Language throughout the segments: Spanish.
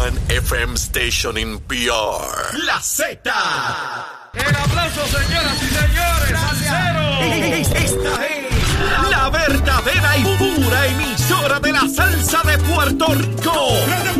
one FM station in PR. La Z. El aplauso, señoras y señores. Esta es la verdadera y pura emisora de la salsa de Puerto Rico. ¡De Puerto Rico!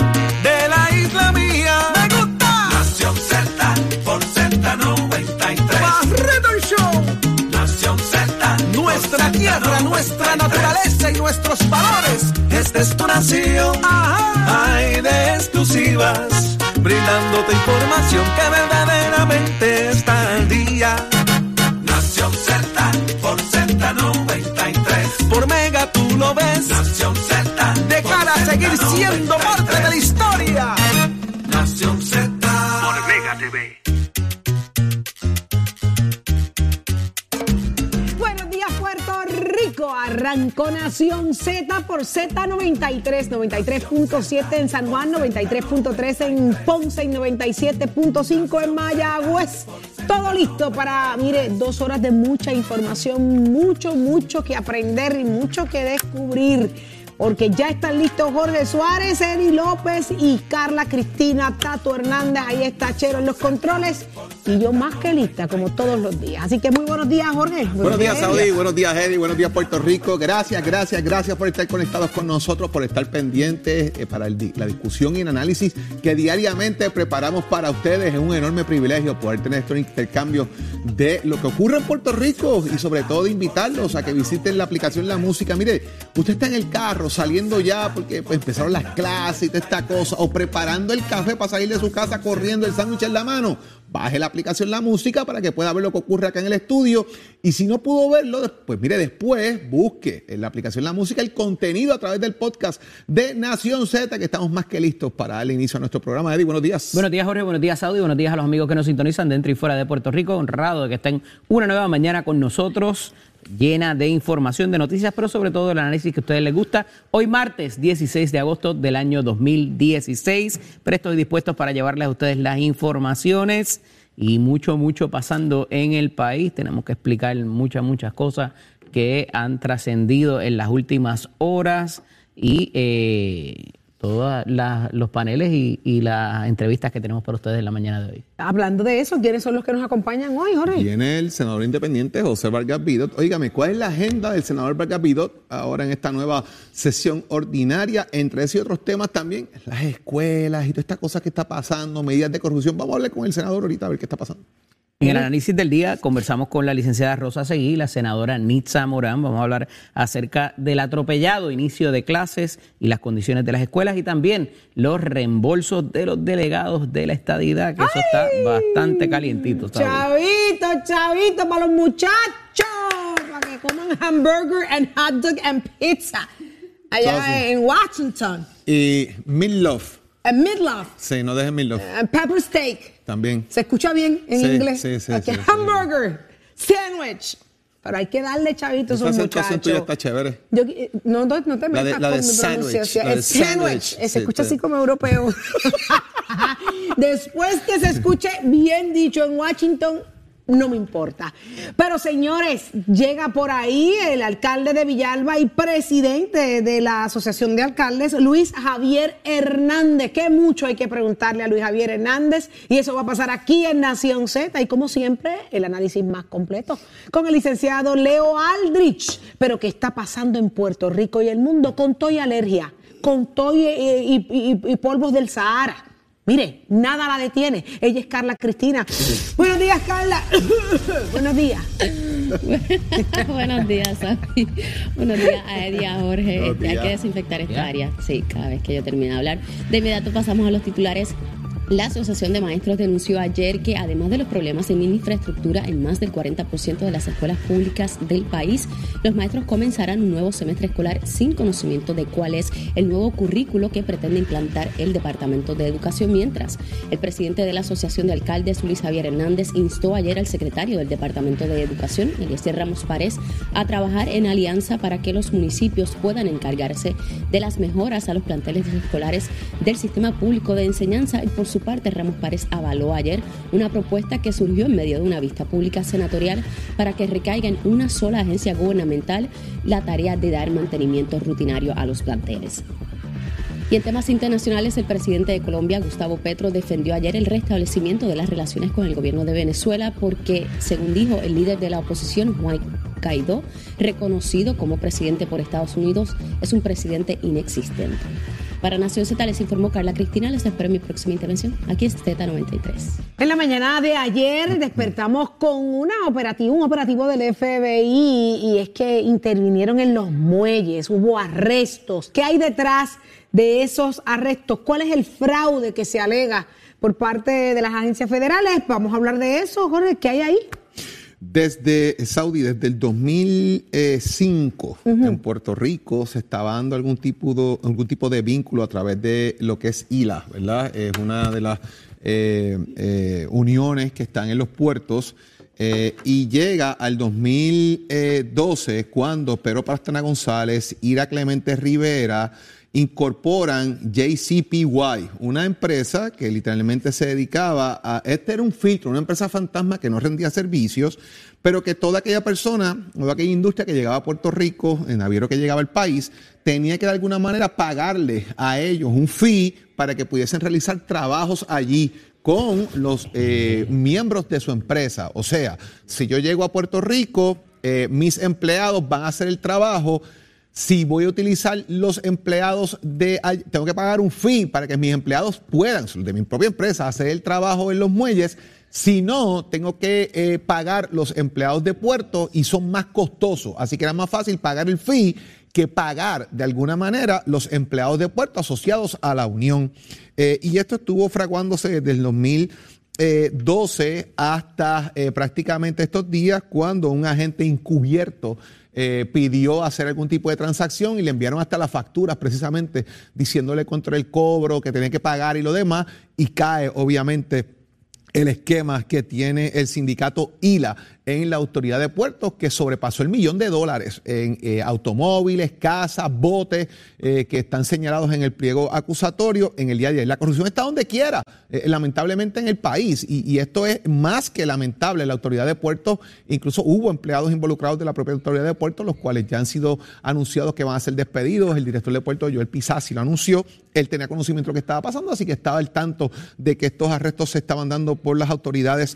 tierra, Z93. nuestra naturaleza y nuestros valores. Esta es tu nación. Hay de exclusivas. Brindándote información que verdaderamente está al día. Nación Z por Z93. Por Mega tú lo ves. Nación Z. De cara a seguir siendo parte Rico. Arrancó Z por Z93, 93.7 en San Juan, 93.3 en Ponce y 97.5 en Mayagüez. Todo listo para, mire, dos horas de mucha información, mucho, mucho que aprender y mucho que descubrir. Porque ya están listos Jorge Suárez, Eddie López y Carla Cristina Tato Hernández. Ahí está Chero en los controles. Y yo más que lista, como todos los días. Así que muy buenos días, Jorge. Buenos días. Saudi. Buenos días, Eddie. Buenos días, Puerto Rico. Gracias, gracias, gracias por estar conectados con nosotros, por estar pendientes eh, para el la discusión y el análisis que diariamente preparamos para ustedes. Es un enorme privilegio poder tener estos intercambios de lo que ocurre en Puerto Rico y sobre todo de invitarlos a que visiten la aplicación La Música. Mire, usted está en el carro saliendo ya porque pues, empezaron las clases y toda esta cosa, o preparando el café para salir de su casa corriendo el sándwich en la mano. Baje la aplicación La Música para que pueda ver lo que ocurre acá en el estudio. Y si no pudo verlo, pues mire, después busque en la aplicación La Música el contenido a través del podcast de Nación Z, que estamos más que listos para darle inicio a nuestro programa. Eddie, buenos días. Buenos días, Jorge. Buenos días, Saudi. Buenos días a los amigos que nos sintonizan dentro y fuera de Puerto Rico. Honrado de que estén una nueva mañana con nosotros, llena de información, de noticias, pero sobre todo el análisis que a ustedes les gusta. Hoy, martes 16 de agosto del año 2016. Prestos y dispuestos para llevarles a ustedes las informaciones y mucho, mucho pasando en el país. Tenemos que explicar muchas, muchas cosas que han trascendido en las últimas horas y eh, todos los paneles y, y las entrevistas que tenemos para ustedes en la mañana de hoy. Hablando de eso, ¿quiénes son los que nos acompañan hoy, Jorge? Viene el senador independiente José Vargas Vidot. Óigame, ¿cuál es la agenda del senador Vargas Vidot ahora en esta nueva sesión ordinaria? Entre ese y otros temas también, las escuelas y todas estas cosas que está pasando, medidas de corrupción. Vamos a hablar con el senador ahorita a ver qué está pasando. En el análisis del día conversamos con la licenciada Rosa Seguí, la senadora Nitza Morán. Vamos a hablar acerca del atropellado inicio de clases y las condiciones de las escuelas y también los reembolsos de los delegados de la estadidad, que eso está bastante calientito. ¿sabes? Chavito, chavito, para los muchachos, para que coman hamburger and hot dog and pizza. Allá en Washington, Y Midlove. En Midlove, Sí, no dejen Midlove. and pepper steak. También. ¿Se escucha bien en Sí, inglés? sí, sí, sí, sí. hamburger, sandwich. Pero hay que darle chavito a esos acentuación tuya está chévere. Yo, no, no, no te La de- metas la de con mi sandwich, la El sandwich. Se escucha así como europeo. Después que se escuche bien dicho en Washington, no me importa. Pero señores, llega por ahí el alcalde de Villalba y presidente de la Asociación de Alcaldes, Luis Javier Hernández. Que mucho hay que preguntarle a Luis Javier Hernández y eso va a pasar aquí en Nación Z y como siempre el análisis más completo con el licenciado Leo Aldrich. Pero ¿qué está pasando en Puerto Rico y el mundo con toy alergia, con toy y- y- y polvos del Sahara? Mire, nada la detiene. Ella es Carla Cristina. Buenos días, Carla. Buenos días. Buenos días, Safi. Buenos días a Eddie, a Jorge. Este, hay que desinfectar esta área. Sí, cada vez que yo termine de hablar. De inmediato pasamos a los titulares. La Asociación de Maestros denunció ayer que además de los problemas en infraestructura en más del 40% de las escuelas públicas del país, los maestros comenzarán un nuevo semestre escolar sin conocimiento de cuál es el nuevo currículo que pretende implantar el Departamento de Educación, mientras el presidente de la Asociación de Alcaldes, Luis Javier Hernández, instó ayer al secretario del Departamento de Educación, Eliezer Ramos Párez, a trabajar en alianza para que los municipios puedan encargarse de las mejoras a los planteles escolares del sistema público de enseñanza y por su parte Ramos Párez avaló ayer una propuesta que surgió en medio de una vista pública senatorial para que recaiga en una sola agencia gubernamental la tarea de dar mantenimiento rutinario a los planteles. Y en temas internacionales, el presidente de Colombia, Gustavo Petro, defendió ayer el restablecimiento de las relaciones con el gobierno de Venezuela porque, según dijo el líder de la oposición, Juan Guaidó, reconocido como presidente por Estados Unidos, es un presidente inexistente. Para Nación Z les informó Carla Cristina. Les espero mi próxima intervención. Aquí es Z93. En la mañana de ayer despertamos con una un operativo del FBI y es que intervinieron en los muelles, hubo arrestos. ¿Qué hay detrás de esos arrestos? ¿Cuál es el fraude que se alega por parte de las agencias federales? Vamos a hablar de eso, Jorge. ¿Qué hay ahí? Desde Saudi, desde el 2005, en Puerto Rico se estaba dando algún tipo, de, algún tipo de vínculo a través de lo que es ILA, ¿verdad? Es una de las eh, eh, uniones que están en los puertos. eh, y llega al 2012 cuando Pedro Pastrana González, Ira Clemente Rivera, incorporan JCPY, una empresa que literalmente se dedicaba a, este era un filtro, una empresa fantasma que no rendía servicios, pero que toda aquella persona, toda aquella industria que llegaba a Puerto Rico, en naviero que llegaba al país, tenía que de alguna manera pagarle a ellos un fee para que pudiesen realizar trabajos allí con los eh, miembros de su empresa. O sea, si yo llego a Puerto Rico, eh, mis empleados van a hacer el trabajo. Si voy a utilizar los empleados de tengo que pagar un fee para que mis empleados puedan, de mi propia empresa, hacer el trabajo en los muelles. Si no, tengo que eh, pagar los empleados de puerto y son más costosos. Así que era más fácil pagar el fee que pagar de alguna manera los empleados de puerto asociados a la Unión. Eh, y esto estuvo fraguándose desde el 2012 hasta eh, prácticamente estos días cuando un agente encubierto eh, pidió hacer algún tipo de transacción y le enviaron hasta las facturas precisamente diciéndole contra el cobro que tenía que pagar y lo demás y cae obviamente el esquema que tiene el sindicato ILA en la autoridad de puertos que sobrepasó el millón de dólares en eh, automóviles, casas, botes eh, que están señalados en el pliego acusatorio en el día de ayer. La corrupción está donde quiera, eh, lamentablemente en el país y, esto es más que lamentable. La autoridad de puertos, incluso hubo empleados involucrados de la propia autoridad de puertos, los cuales ya han sido anunciados que van a ser despedidos. El director de puertos, Joel Pizassi, lo anunció. Él tenía conocimiento de lo que estaba pasando, así que estaba al tanto de que estos arrestos se estaban dando por las autoridades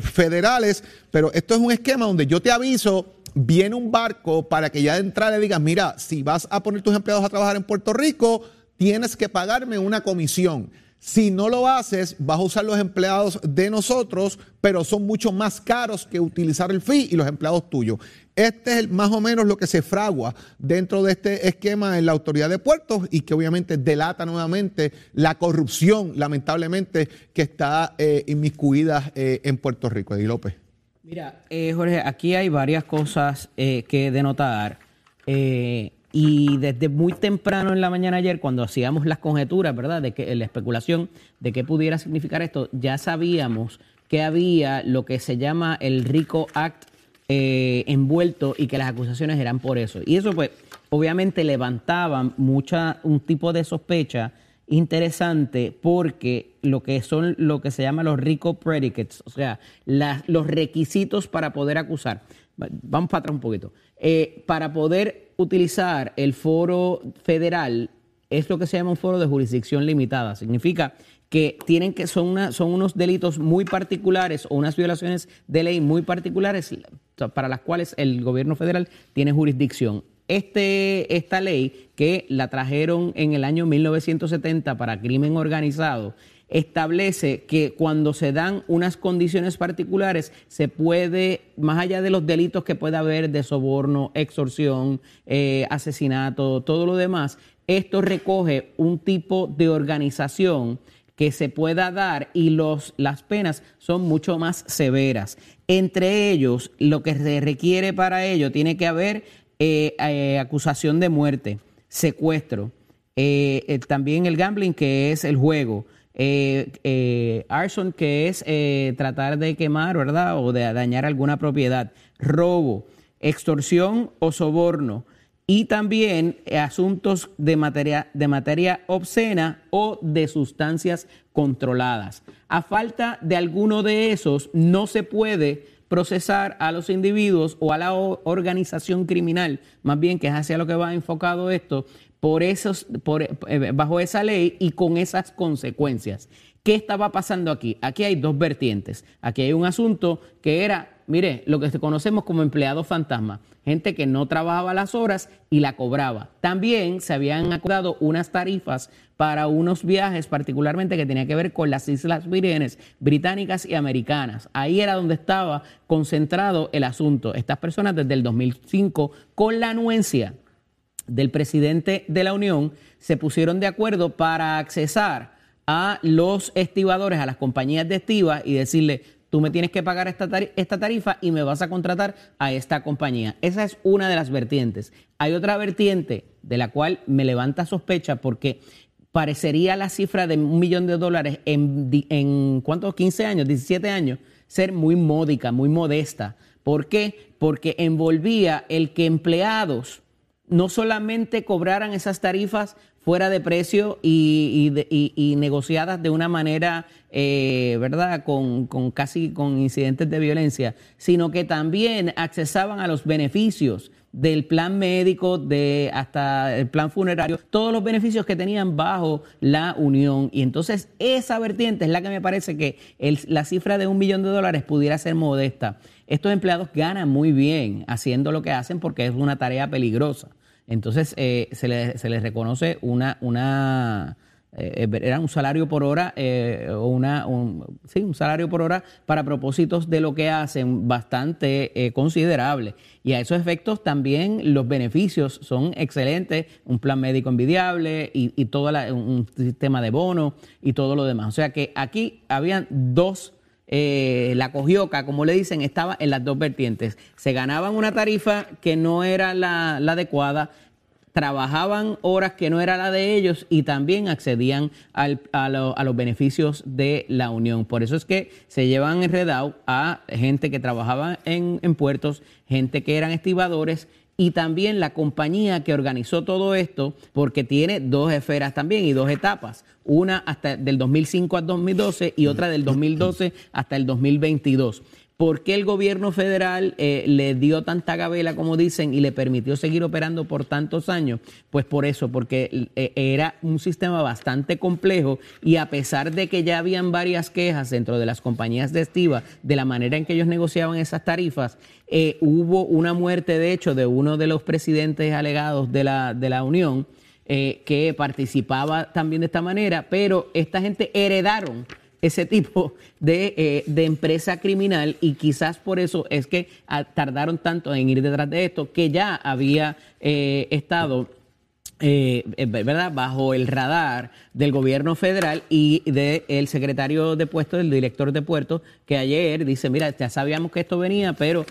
federales. Esto es un esquema donde yo te aviso, viene un barco para que ya de entrada le digas, mira, si vas a poner tus empleados a trabajar en Puerto Rico, tienes que pagarme una comisión. Si no lo haces, vas a usar los empleados de nosotros, pero son mucho más caros que utilizar el fee y los empleados tuyos. Este es más o menos lo que se fragua dentro de este esquema en la autoridad de puertos y que obviamente delata nuevamente la corrupción, lamentablemente, que está eh, inmiscuida eh, en Puerto Rico. Eddie López. Mira, eh, Jorge, aquí hay varias cosas eh, que denotar. Eh, y desde muy temprano en la mañana ayer, cuando hacíamos las conjeturas, ¿verdad? De que la especulación de qué pudiera significar esto, ya sabíamos que había lo que se llama el RICO Act eh, envuelto y que las acusaciones eran por eso. Y eso, pues, obviamente levantaba mucha, un tipo de sospecha interesante porque lo que son lo que se llama los RICO predicates, o sea, las- los requisitos para poder acusar. Va- Vamos para atrás un poquito. Eh, para poder utilizar el foro federal es lo que se llama un foro de jurisdicción limitada. Significa que tienen que son una- son unos delitos muy particulares o unas violaciones de ley muy particulares para las cuales el gobierno federal tiene jurisdicción. Este, esta ley que la trajeron en el año 1970 para crimen organizado establece que cuando se dan unas condiciones particulares se puede, más allá de los delitos que pueda haber de soborno, extorsión, eh, asesinato, todo lo demás, esto recoge un tipo de organización que se pueda dar y las penas son mucho más severas. Entre ellos, lo que se requiere para ello tiene que haber eh, eh, acusación de muerte, secuestro, eh, también el gambling, que es el juego, arson, que es tratar de quemar, ¿verdad? O de dañar alguna propiedad, robo, extorsión o soborno y también asuntos de materia, de materia obscena o de sustancias controladas. A falta de alguno de esos, no se puede procesar a los individuos o a la organización criminal, más bien que es hacia lo que va enfocado esto, por esos, por, eh, bajo esa ley y con esas consecuencias. ¿Qué estaba pasando aquí? Aquí hay dos vertientes. Aquí hay un asunto que era, mire, lo que conocemos como empleado fantasma gente que no trabajaba las horas y la cobraba. También se habían acordado unas tarifas para unos viajes particularmente que tenía que ver con las Islas Vírgenes británicas y americanas. Ahí era donde estaba concentrado el asunto. Estas personas desde el 2005 con la anuencia del presidente de la Unión se pusieron de acuerdo para accesar a los estibadores, a las compañías de estiva y decirle, tú me tienes que pagar esta, tarifa y me vas a contratar a esta compañía. Esa es una de las vertientes. Hay otra vertiente de la cual me levanta sospecha porque parecería la cifra de un millón de dólares en, en ¿cuántos? 15 años, 17 años, ser muy módica, muy modesta. ¿Por qué? Porque envolvía el que empleados no solamente cobraran esas tarifas fuera de precio y, negociadas de una manera, eh, ¿verdad?, con, casi con incidentes de violencia, sino que también accesaban a los beneficios del plan médico, de hasta el plan funerario, todos los beneficios que tenían bajo la unión. Y entonces esa vertiente es la que me parece que la cifra de un millón de dólares pudiera ser modesta. Estos empleados ganan muy bien haciendo lo que hacen porque es una tarea peligrosa. Entonces eh, se, les, se, les, reconoce una, una eh, era un salario por hora eh, una, un, sí, un salario por hora para propósitos de lo que hacen bastante considerable. Y a esos efectos también los beneficios son excelentes, un plan médico envidiable y, y todo un sistema de bono y todo lo demás. O sea que aquí habían dos eh, la cogioca, como le dicen, estaba en las dos vertientes. Se ganaban una tarifa que no era la, adecuada, trabajaban horas que no era la de ellos y también accedían a, los beneficios de la unión. Por eso es que se llevan enredado a gente que trabajaba en, en puertos, gente que eran estibadores y también la compañía que organizó todo esto, porque tiene dos esferas también y dos etapas, una hasta del 2005 al 2012 y otra del 2012 hasta el 2022. ¿Por qué el gobierno federal eh, le dio tanta gabela, como dicen, y le permitió seguir operando por tantos años? Pues por eso, porque eh, era un sistema bastante complejo y a pesar de que ya habían varias quejas dentro de las compañías de estiva de la manera en que ellos negociaban esas tarifas, eh, hubo una muerte, de hecho, de uno de los presidentes alegados de la, de la Unión que participaba también de esta manera, pero esta gente heredaron ese tipo eh, de, empresa criminal y quizás por eso es que ah, tardaron tanto en ir detrás de esto, que ya había eh, estado eh, ¿verdad? bajo el radar del gobierno federal y del secretario de puesto, del director de puertos, que ayer dice, mira, ya sabíamos que esto venía, pero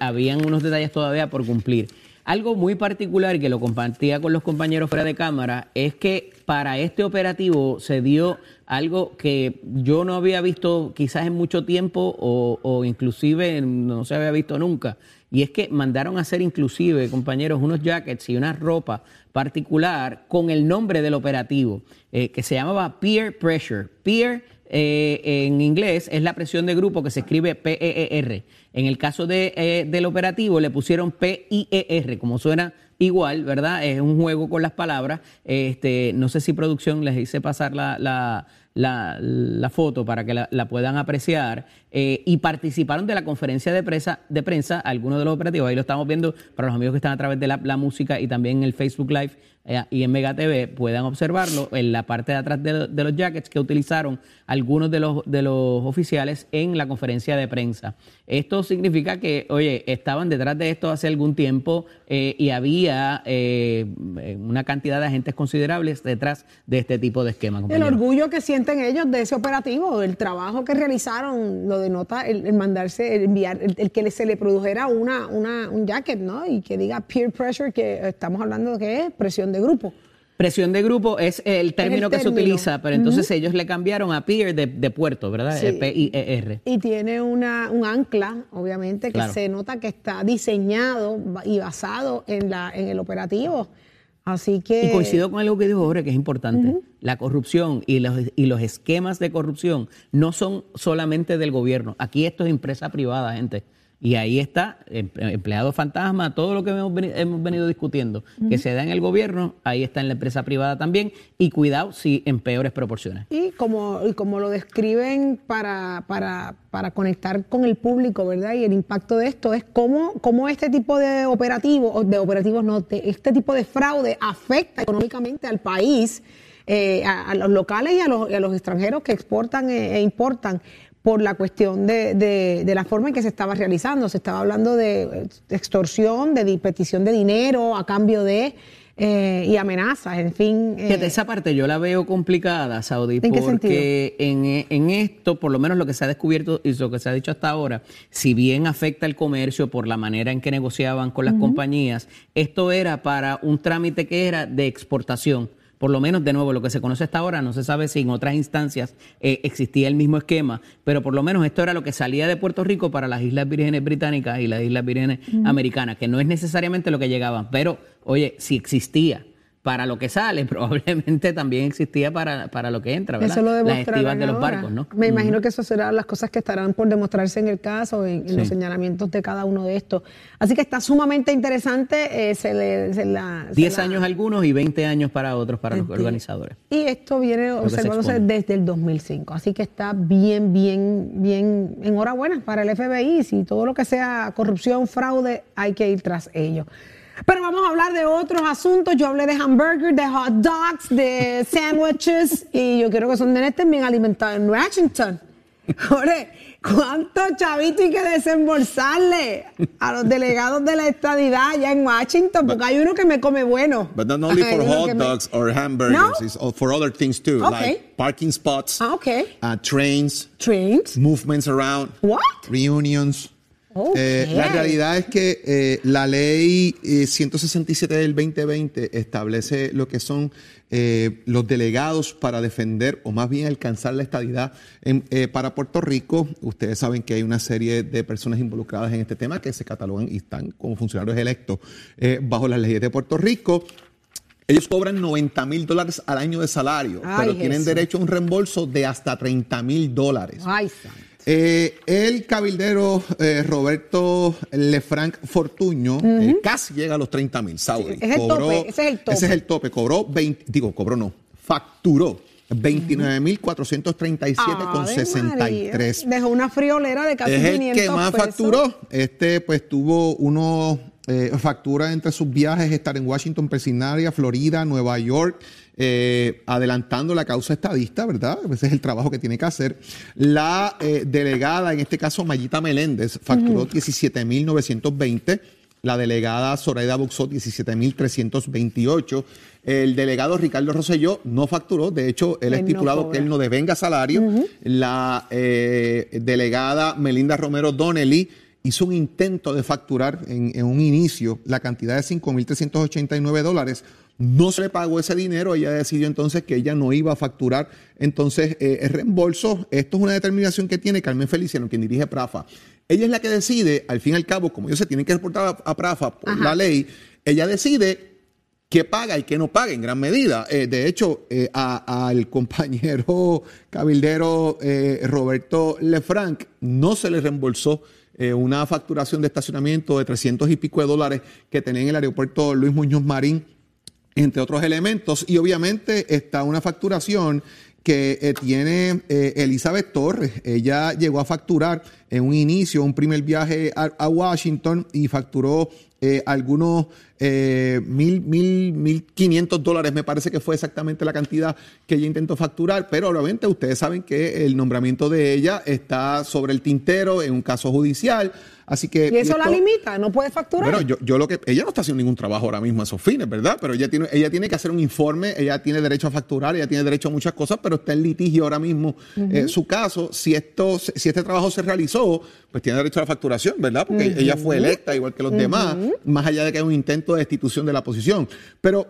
habían unos detalles todavía por cumplir. Algo muy particular que lo compartía con los compañeros fuera de cámara es que para este operativo se dio algo que yo no había visto quizás en mucho tiempo o, inclusive no se había visto nunca. Y es que mandaron a hacer inclusive, compañeros, unos jackets y una ropa particular con el nombre del operativo, eh, que se llamaba Peer Pressure. Peer eh, en inglés es la presión de grupo que se escribe P-E-E-R. En el caso de, eh, del operativo le pusieron P-I-E-R, como suena igual, ¿verdad? Es un juego con las palabras. Este, no sé si producción les hice pasar la, la, la, foto para que la, puedan apreciar. Eh, y participaron de la conferencia de prensa, de prensa algunos de los operativos. Ahí lo estamos viendo para los amigos que están a través de la, música y también el Facebook Live eh, y en Mega TV puedan observarlo en la parte de atrás de, de los jackets que utilizaron algunos de los, de los oficiales en la conferencia de prensa. Esto significa que, oye, estaban detrás de esto hace algún tiempo eh, y había eh, una cantidad de agentes considerables detrás de este tipo de esquemas. El orgullo que sienten ellos de ese operativo, el trabajo que realizaron, lo denota el, el mandarse, el enviar, el, el que se le produjera una, una, un jacket, ¿no? Y que diga peer pressure, que estamos hablando de que es presión de grupo. Presión de grupo es el término que se utiliza, pero entonces ellos le cambiaron a peer de, de puerto, ¿verdad? Sí. Eh, P-I-E-R. Y tiene una, un ancla, obviamente, que Claro. se nota que está diseñado y basado en, la, en el operativo. Así que... Y coincido con algo que dijo Jorge, que es importante. La corrupción y los, y los esquemas de corrupción no son solamente del gobierno. Aquí esto es empresa privada, gente. Y ahí está, em- empleado fantasma, todo lo que hemos veni- hemos venido discutiendo, que se da en el gobierno, ahí está en la empresa privada también. Y cuidado si en peores proporciones. Y como, y como lo describen para, para, para conectar con el público, ¿verdad? Y el impacto de esto es cómo, cómo este tipo de operativos, de operativos no, de este tipo de fraude afecta económicamente al país, eh, a, a los locales y a los, y a los extranjeros que exportan e, e importan por la cuestión de, de- de la forma en que se estaba realizando. Se estaba hablando de eh, extorsión, de petición de dinero a cambio de... eh, y amenazas, en fin. eh, Fíjate, esa parte yo la veo complicada, Saudi, ¿En qué porque en, en esto, por lo menos lo que se ha descubierto y lo que se ha dicho hasta ahora, si bien afecta el comercio por la manera en que negociaban con las compañías, esto era para un trámite que era de exportación. Por lo menos, de nuevo, lo que se conoce hasta ahora, no se sabe si en otras instancias eh, existía el mismo esquema, pero por lo menos esto era lo que salía de Puerto Rico para las Islas Vírgenes Británicas y las Islas Vírgenes Americanas, que no es necesariamente lo que llegaban, pero, oye, si existía para lo que sale, probablemente también existía para, para lo que entra, ¿verdad? Eso lo Las estivas de los barcos, ¿no? Me imagino que eso serán las cosas que estarán por demostrarse en el caso, en, en Sí. los señalamientos de cada uno de estos. Así que está sumamente interesante. eh, se le, se la, se 10 la- años algunos y 20 años para otros, para los Enti- organizadores. Y esto viene observándose desde el 2005. Así que está bien, bien, bien, enhorabuena para el FBI. Si todo lo que sea corrupción, fraude, hay que ir tras ello. Pero vamos a hablar de otros asuntos. Yo hablé de hamburgers, de hot dogs, de sandwiches y yo quiero que son de estén bien alimentados en Washington. Jorge, ¿cuánto chavito hay que desembolsarle a los delegados de la estadidad allá en Washington? Porque hay uno que me come bueno. But not only for hot que me- dogs or hamburgers, No? it's for other things too, Okay. like parking spots, Ah, ok. uh, trains, Trains. movements around, What? reunions. Eh, la realidad es que eh, la ley eh, 167 del 2020 establece lo que son eh, los delegados para defender o más bien alcanzar la estadidad en- eh, para Puerto Rico. Ustedes saben que hay una serie de personas involucradas en este tema que se catalogan y están como funcionarios electos eh, bajo las leyes de Puerto Rico. Ellos cobran 90 mil dólares al año de salario, Ay, pero tienen Jesús. derecho a un reembolso de hasta 30 mil dólares. Ay, santo. Eh, el cabildero eh, Roberto Lefranc Fortuño eh, casi llega a los 30 mil, Saudi. es el tope, ese es el tope. Ese es el tope. Cobró 20, digo, cobró no, facturó 29 mil 437 con Ave 63. María. Dejó una friolera de casi Es el 500 que más pesos. facturó. Este, pues, tuvo uno eh, factura entre sus viajes, estar en Washington, Pensilvania, Florida, Nueva York, eh, adelantando la causa estadista, ¿verdad? Ese es el trabajo que tiene que hacer. La eh, delegada, en este caso, Mayita Meléndez, facturó 17.920. La delegada Zoraida Buxó, 17.328. El delegado Ricardo Rosselló no facturó. De hecho, él ha Él no estipulado que él no devenga salario. La eh, delegada Melinda Romero Donnelly hizo un intento de facturar en, en un inicio la cantidad de 5.389 dólares. No se le pagó ese dinero, ella decidió entonces que ella no iba a facturar. Entonces, eh, el reembolso, esto es una determinación que tiene Carmen Feliciano, quien dirige PRAFA. Ella es la que decide, al fin y al cabo, como ellos se tienen que reportar a, a PRAFA por la ley, ella decide qué paga y qué no paga en gran medida. Eh, de hecho, eh, al compañero cabildero Roberto Lefranc no se le reembolsó una facturación de estacionamiento de 300 y pico de dólares que tenía en el aeropuerto Luis Muñoz Marín, entre otros elementos. Y obviamente está una facturación que eh, tiene eh, Elizabeth Torres. Ella llegó a facturar en un inicio un primer viaje a, Washington y facturó eh, algunos eh, mil, mil, mil quinientos dólares, me parece que fue exactamente la cantidad que ella intentó facturar, pero obviamente ustedes saben que el nombramiento de ella está sobre el tintero en un caso judicial. Así que. Y eso la esto- limita, no puede facturar. bueno, yo, yo lo que ella no está haciendo ningún trabajo ahora mismo a esos fines, ¿verdad? Pero ella tiene, ella tiene que hacer un informe, ella tiene derecho a facturar, ella tiene derecho a muchas cosas, pero está en litigio ahora mismo eh, su caso. Si esto, si este trabajo se realizó, pues tiene derecho a la facturación, ¿verdad? Porque ella fue electa igual que los demás, más allá de que hay un intento de destitución de la posición. Pero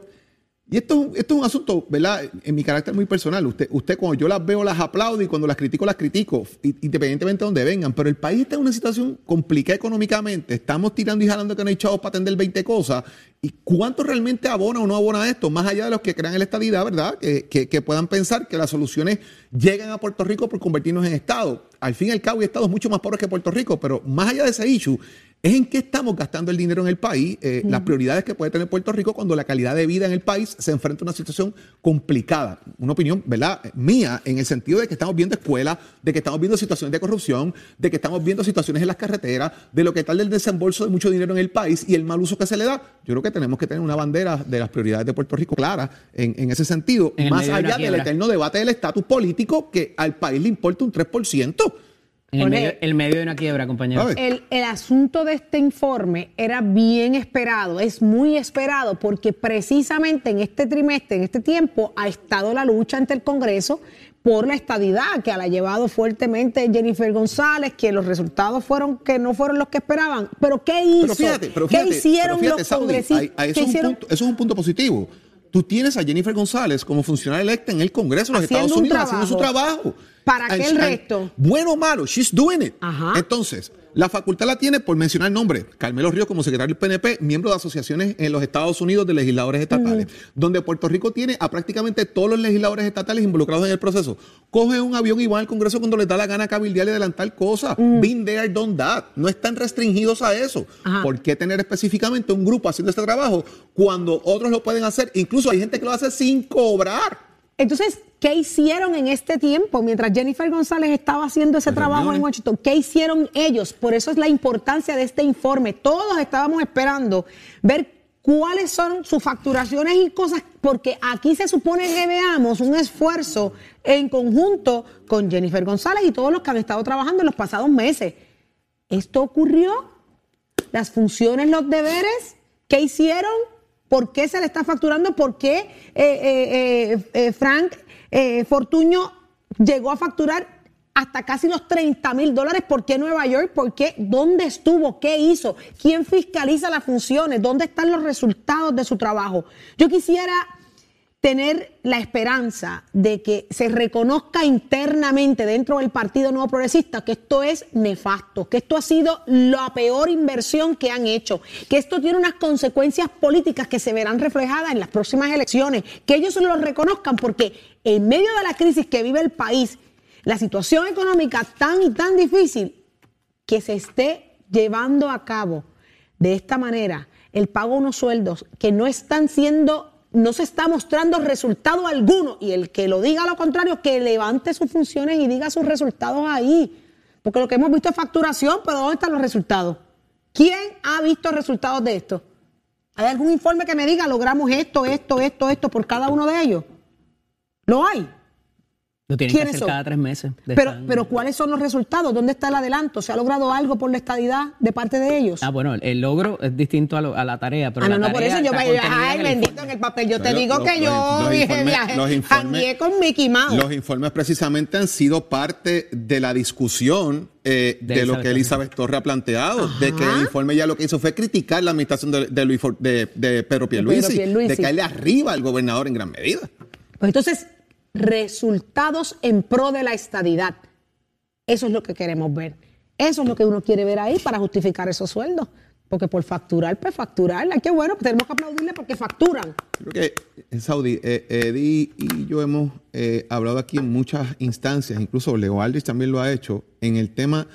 y esto, es un- asunto, ¿verdad? En mi carácter muy personal. Usted, usted cuando yo las veo, las aplaudo y cuando las critico, las critico, independientemente de donde vengan. Pero el país está en una situación complicada económicamente. Estamos tirando y jalando que no hay chavos para atender 20 cosas. ¿Y cuánto realmente abona o no abona esto? Más allá de los que crean en la estadidad, ¿verdad? Que, que- que puedan pensar que las soluciones llegan a Puerto Rico por convertirnos en Estado. Al fin y al cabo, hay estados mucho más pobres que Puerto Rico, pero más allá de ese issue, es en qué estamos gastando el dinero en el país, eh, las prioridades que puede tener Puerto Rico cuando la calidad de vida en el país se enfrenta a una situación complicada. Una opinión, ¿verdad? Mía, en el sentido de que estamos viendo escuelas, de que estamos viendo situaciones de corrupción, de que estamos viendo situaciones en las carreteras, de lo que tal del desembolso de mucho dinero en el país y el mal uso que se le da. Yo creo que tenemos que tener una bandera de las prioridades de Puerto Rico clara en, en ese sentido, En más medio de allá del eterno debate del estatus político que al país le importa un 3%. En el medio, el medio de una quiebra, compañero. ¿Sabe? El, el asunto de este informe era bien esperado, es muy esperado, porque precisamente en este trimestre, en este tiempo, ha estado la lucha ante el Congreso por la estadidad, que la ha llevado fuertemente Jennifer González, que los resultados fueron que no fueron los que esperaban. Pero ¿qué hizo? Pero fíjate, pero ¿Qué fíjate, hicieron pero fíjate, los Saudi, congresistas? eso, ¿Qué es un hicieron? punto, eso es un punto positivo. Tú tienes a Jennifer González como funcionaria electa en el Congreso de los Haciendo Estados un Unidos haciendo su trabajo. ¿Para qué el resto? Bueno o malo, she's doing it. Ajá. Entonces, la facultad la tiene por mencionar nombres. Carmelo Ríos como secretario del PNP, miembro de asociaciones en los Estados Unidos de legisladores estatales, donde Puerto Rico tiene a prácticamente todos los legisladores estatales involucrados en el proceso. Coge un avión y van al Congreso cuando les da la gana cabildear y adelantar cosas. Been there, done that. No están restringidos a eso. Ajá. ¿Por qué tener específicamente un grupo haciendo este trabajo cuando otros lo pueden hacer? Incluso hay gente que lo hace sin cobrar. Entonces, ¿qué hicieron en este tiempo mientras Jennifer González estaba haciendo ese Las trabajo en. Washington? ¿Qué hicieron ellos? Por eso es la importancia de este informe. Todos estábamos esperando ver cuáles son sus facturaciones y cosas, porque aquí se supone que veamos un esfuerzo en conjunto con Jennifer González y todos los que han estado trabajando en los pasados meses. ¿Esto ocurrió? las funciones, los deberes, ¿qué hicieron? ¿Por qué se le está facturando? ¿Por qué eh, eh, eh, Frank Fortuño llegó a facturar hasta casi los 30 mil dólares? ¿Por qué Nueva York? ¿Por qué? ¿Dónde estuvo? ¿Qué hizo? ¿Quién fiscaliza las funciones? ¿Dónde están los resultados de su trabajo? Yo quisiera tener la esperanza de que se reconozca internamente dentro del Partido Nuevo Progresista que esto es nefasto, que esto ha sido la peor inversión que han hecho, que esto tiene unas consecuencias políticas que se verán reflejadas en las próximas elecciones, que ellos lo reconozcan porque en medio de la crisis que vive el país, la situación económica tan y tan difícil, que se esté llevando a cabo de esta manera el pago de unos sueldos que no están siendo, no se está mostrando resultado alguno. Y el que lo diga lo contrario, que levante sus funciones y diga sus resultados ahí. Porque lo que hemos visto es facturación, pero ¿dónde están los resultados? ¿Quién ha visto resultados de esto? ¿Hay algún informe que me diga logramos esto, esto, esto, esto por cada uno de ellos? ¿Lo hay? Lo tienen que ¿Quiénes hacer son? cada tres meses. Pero, estar- pero ¿cuáles son los resultados? ¿Dónde está el adelanto? ¿Se ha logrado algo por la estadidad de parte de ellos? Ah, bueno, el, logro es distinto a, lo- a la tarea. Pero Ah, no, la no, por tarea eso yo me ay, en el bendito informe. en el papel. Yo te digo los- que yo los- informes- jangué con Mickey Mouse. Los informes precisamente han sido parte de la discusión eh, de, De lo Elizabeth que Elizabeth Torre ha planteado, de que el informe ya lo que hizo fue criticar la administración de, de Luis de- de Pedro Pierluisi, Pierluisi. de caerle arriba al gobernador en gran medida. Pues entonces, resultados en pro de la estadidad. Eso es lo que queremos ver. Eso es lo que uno quiere ver ahí para justificar esos sueldos. Porque por facturar, pues facturar. Ay, Qué bueno, tenemos que aplaudirle porque facturan. Creo que en Saudi, eh, Eddie y yo hemos eh, hablado aquí en muchas instancias, incluso Leo Aldrich también lo ha hecho, en el tema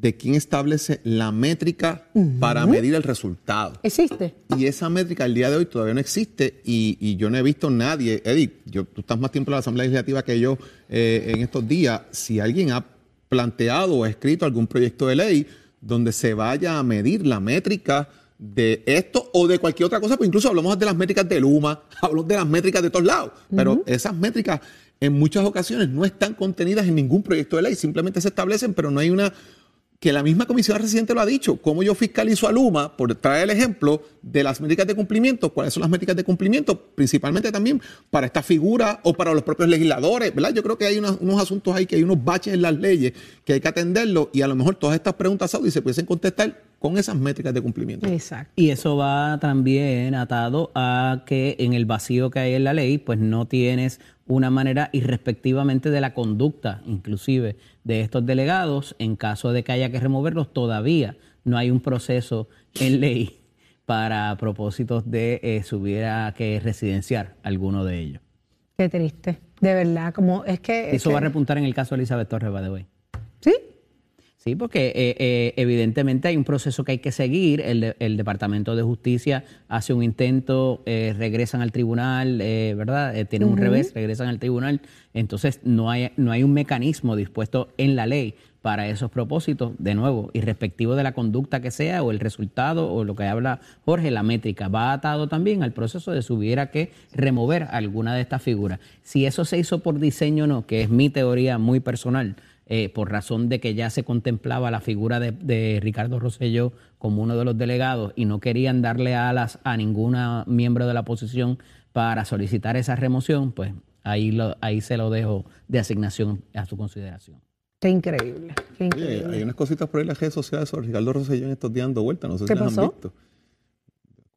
de quién establece la métrica para medir el resultado. ¿Existe? Y esa métrica al día de hoy todavía no existe y, y yo no he visto nadie, Eddie, yo, tú estás más tiempo en la Asamblea Legislativa que yo eh, en estos días, si alguien ha planteado o escrito algún proyecto de ley donde se vaya a medir la métrica de esto o de cualquier otra cosa, pues incluso hablamos de las métricas de Luma, hablamos de las métricas de todos lados, pero esas métricas en muchas ocasiones no están contenidas en ningún proyecto de ley, simplemente se establecen, pero no hay una que la misma comisión residente lo ha dicho, cómo yo fiscalizo a Luma, por traer el ejemplo de las métricas de cumplimiento, cuáles son las métricas de cumplimiento, principalmente también para esta figura o para los propios legisladores, ¿verdad? Yo creo que hay unos, asuntos ahí, que hay unos baches en las leyes que hay que atenderlo y a lo mejor todas estas preguntas se pudiesen contestar con esas métricas de cumplimiento. Exacto. Y eso va también atado a que en el vacío que hay en la ley, pues no tienes una manera irrespectivamente de la conducta, inclusive, de estos delegados, en caso de que haya que removerlos, todavía no hay un proceso en ley para propósitos de eh, si hubiera que residenciar alguno de ellos. Qué triste. De verdad, como es que. Eso es va a repuntar en el caso de Elizabeth Torres, by the way. Sí. Sí, porque eh, eh, evidentemente hay un proceso que hay que seguir. El, de- el Departamento de Justicia hace un intento, eh, regresan al tribunal, ¿verdad? Eh, tienen un revés, regresan al tribunal. Entonces no hay, no hay un mecanismo dispuesto en la ley para esos propósitos, de nuevo, irrespectivo de la conducta que sea o el resultado o lo que habla Jorge, la métrica, va atado también al proceso de si hubiera que remover alguna de estas figuras. Si eso se hizo por diseño o no, que es mi teoría muy personal, eh, por razón de que ya se contemplaba la figura de, de Ricardo Rosselló como uno de los delegados y no querían darle alas a ninguna miembro de la oposición para solicitar esa remoción, pues ahí, lo, ahí se lo dejo de asignación a su consideración. Qué increíble. Qué Oye, increíble. hay unas cositas por ahí en las redes sociales sobre Ricardo Rosselló en estos días dando vueltas, no sé ¿Qué si las pasó? han visto.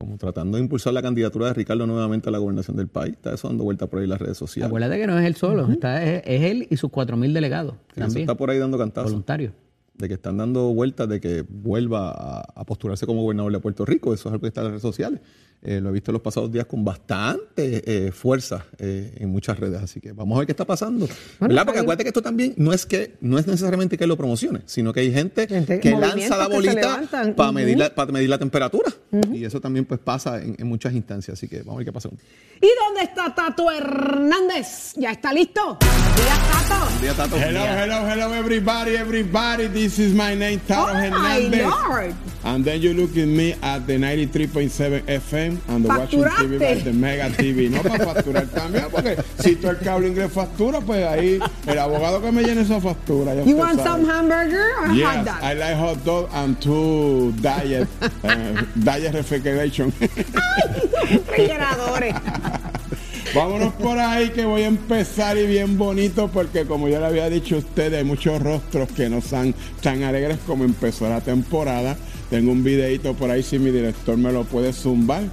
Como tratando de impulsar la candidatura de Ricardo nuevamente a la gobernación del país. Está eso dando vueltas por ahí en las redes sociales. Acuérdate que no es él solo, está, es, es él y sus cuatro mil delegados Sí, eso también, está por ahí dando cantazos. voluntarios. De que están dando vueltas de que vuelva a, a postularse como gobernador de Puerto Rico. Eso es algo que está en las redes sociales. Eh, lo he visto en los pasados días con bastante eh, fuerza eh, en muchas redes. Así que vamos a ver qué está pasando. ¿Verdad? Porque acuérdate que esto también no es que no es necesariamente que lo promocione, sino que hay gente, Gente- que lanza la bolita para Ujú. medir, la, para medir la temperatura. Y eso también pues pasa en, en muchas instancias. Así que vamos a ver qué pasa. ¿Y dónde está Tato Hernández? ¿Ya está listo? Días, Tato. Buen día, Tato. Hello, hello, hello, everybody, everybody. This is my name, Taro Oh, my Hernandez. Lord. And then you look at me at the 93.7 FM and the watching TV by the Mega TV. No para facturar también, porque si todo el cable inglés factura, pues ahí el abogado que me llene esa factura. ya You want sabe. some hamburger or hot Yes, dog? I like hot dog and two diet, uh, diet refrigeration. Refrigeradores. Vámonos por ahí que voy a empezar y bien bonito porque como ya le había dicho a ustedes, hay muchos rostros que no están tan alegres como empezó la temporada. Tengo un videito por ahí si mi director me lo puede zumbar.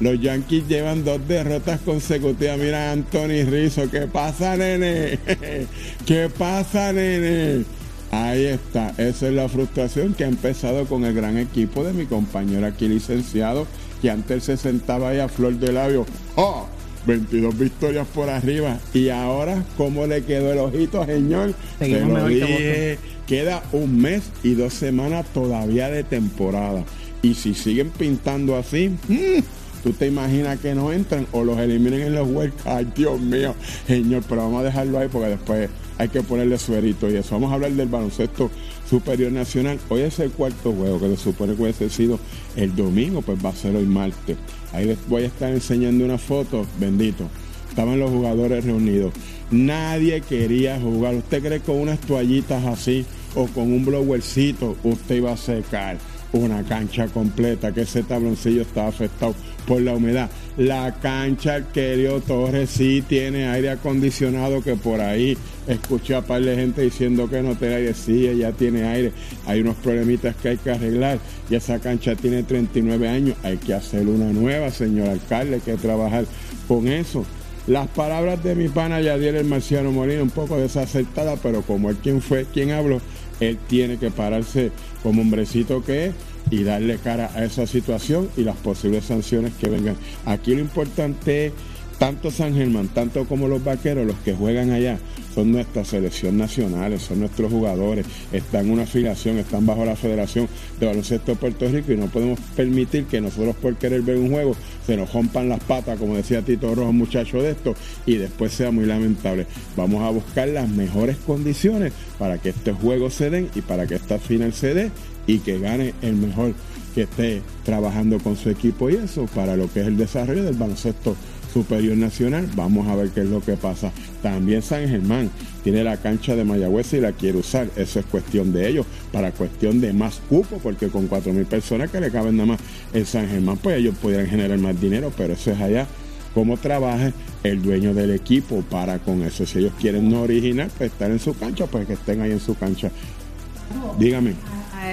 Los Yankees llevan dos derrotas consecutivas. Mira Anthony Rizzo, ¿qué pasa, nene? ¿Qué pasa, nene? Ahí está, esa es la frustración que ha empezado con el gran equipo de mi compañero aquí licenciado, que antes se sentaba ahí a flor de labio. ¡Oh! 22 victorias por arriba. Y ahora, ¿cómo le quedó el ojito, señor? Seguimos Te lo dije. Queda un mes y dos semanas todavía de temporada. Y si siguen pintando así, mm, tú te imaginas que no entran o los eliminen en los Cup. Dios mío, señor, pero vamos a dejarlo ahí porque después hay que ponerle suerito y eso. Vamos a hablar del baloncesto superior nacional. Hoy es el cuarto juego que se supone que hubiese sido el domingo, pues va a ser hoy martes. Ahí les voy a estar enseñando una foto, bendito. Estaban los jugadores reunidos. Nadie quería jugar. ¿Usted cree que con unas toallitas así o con un blowercito usted iba a secar una cancha completa? Que ese tabloncillo estaba afectado por la humedad. La cancha Arquerio Torres sí tiene aire acondicionado que por ahí escuché a par de gente diciendo que no tiene aire. Sí, ella tiene aire. Hay unos problemitas que hay que arreglar. Y esa cancha tiene 39 años. Hay que hacer una nueva, señor alcalde. Hay que trabajar con eso. Las palabras de mi pana Yadier el Marciano Molina, un poco desacertadas, pero como él quien fue quien habló, él tiene que pararse como hombrecito que es y darle cara a esa situación y las posibles sanciones que vengan. Aquí lo importante es tanto San Germán, tanto como los vaqueros, los que juegan allá, son nuestra selección nacionales, son nuestros jugadores, están en una afiliación, están bajo la Federación de Baloncesto de Puerto Rico y no podemos permitir que nosotros por querer ver un juego se nos rompan las patas, como decía Tito Rojo, muchacho de esto, y después sea muy lamentable. Vamos a buscar las mejores condiciones para que este juego se den y para que esta final se dé y que gane el mejor. que esté trabajando con su equipo y eso para lo que es el desarrollo del baloncesto superior nacional. Vamos a ver qué es lo que pasa. También San Germán tiene la cancha de Mayagüez y la quiere usar. Eso es cuestión de ellos, para cuestión de más cupo, porque con 4.000 personas que le caben nada más en San Germán, pues ellos podrían generar más dinero, pero eso es allá. Cómo trabaje el dueño del equipo para con eso. Si ellos quieren no original, pues estar en su cancha, pues que estén ahí en su cancha. Dígame.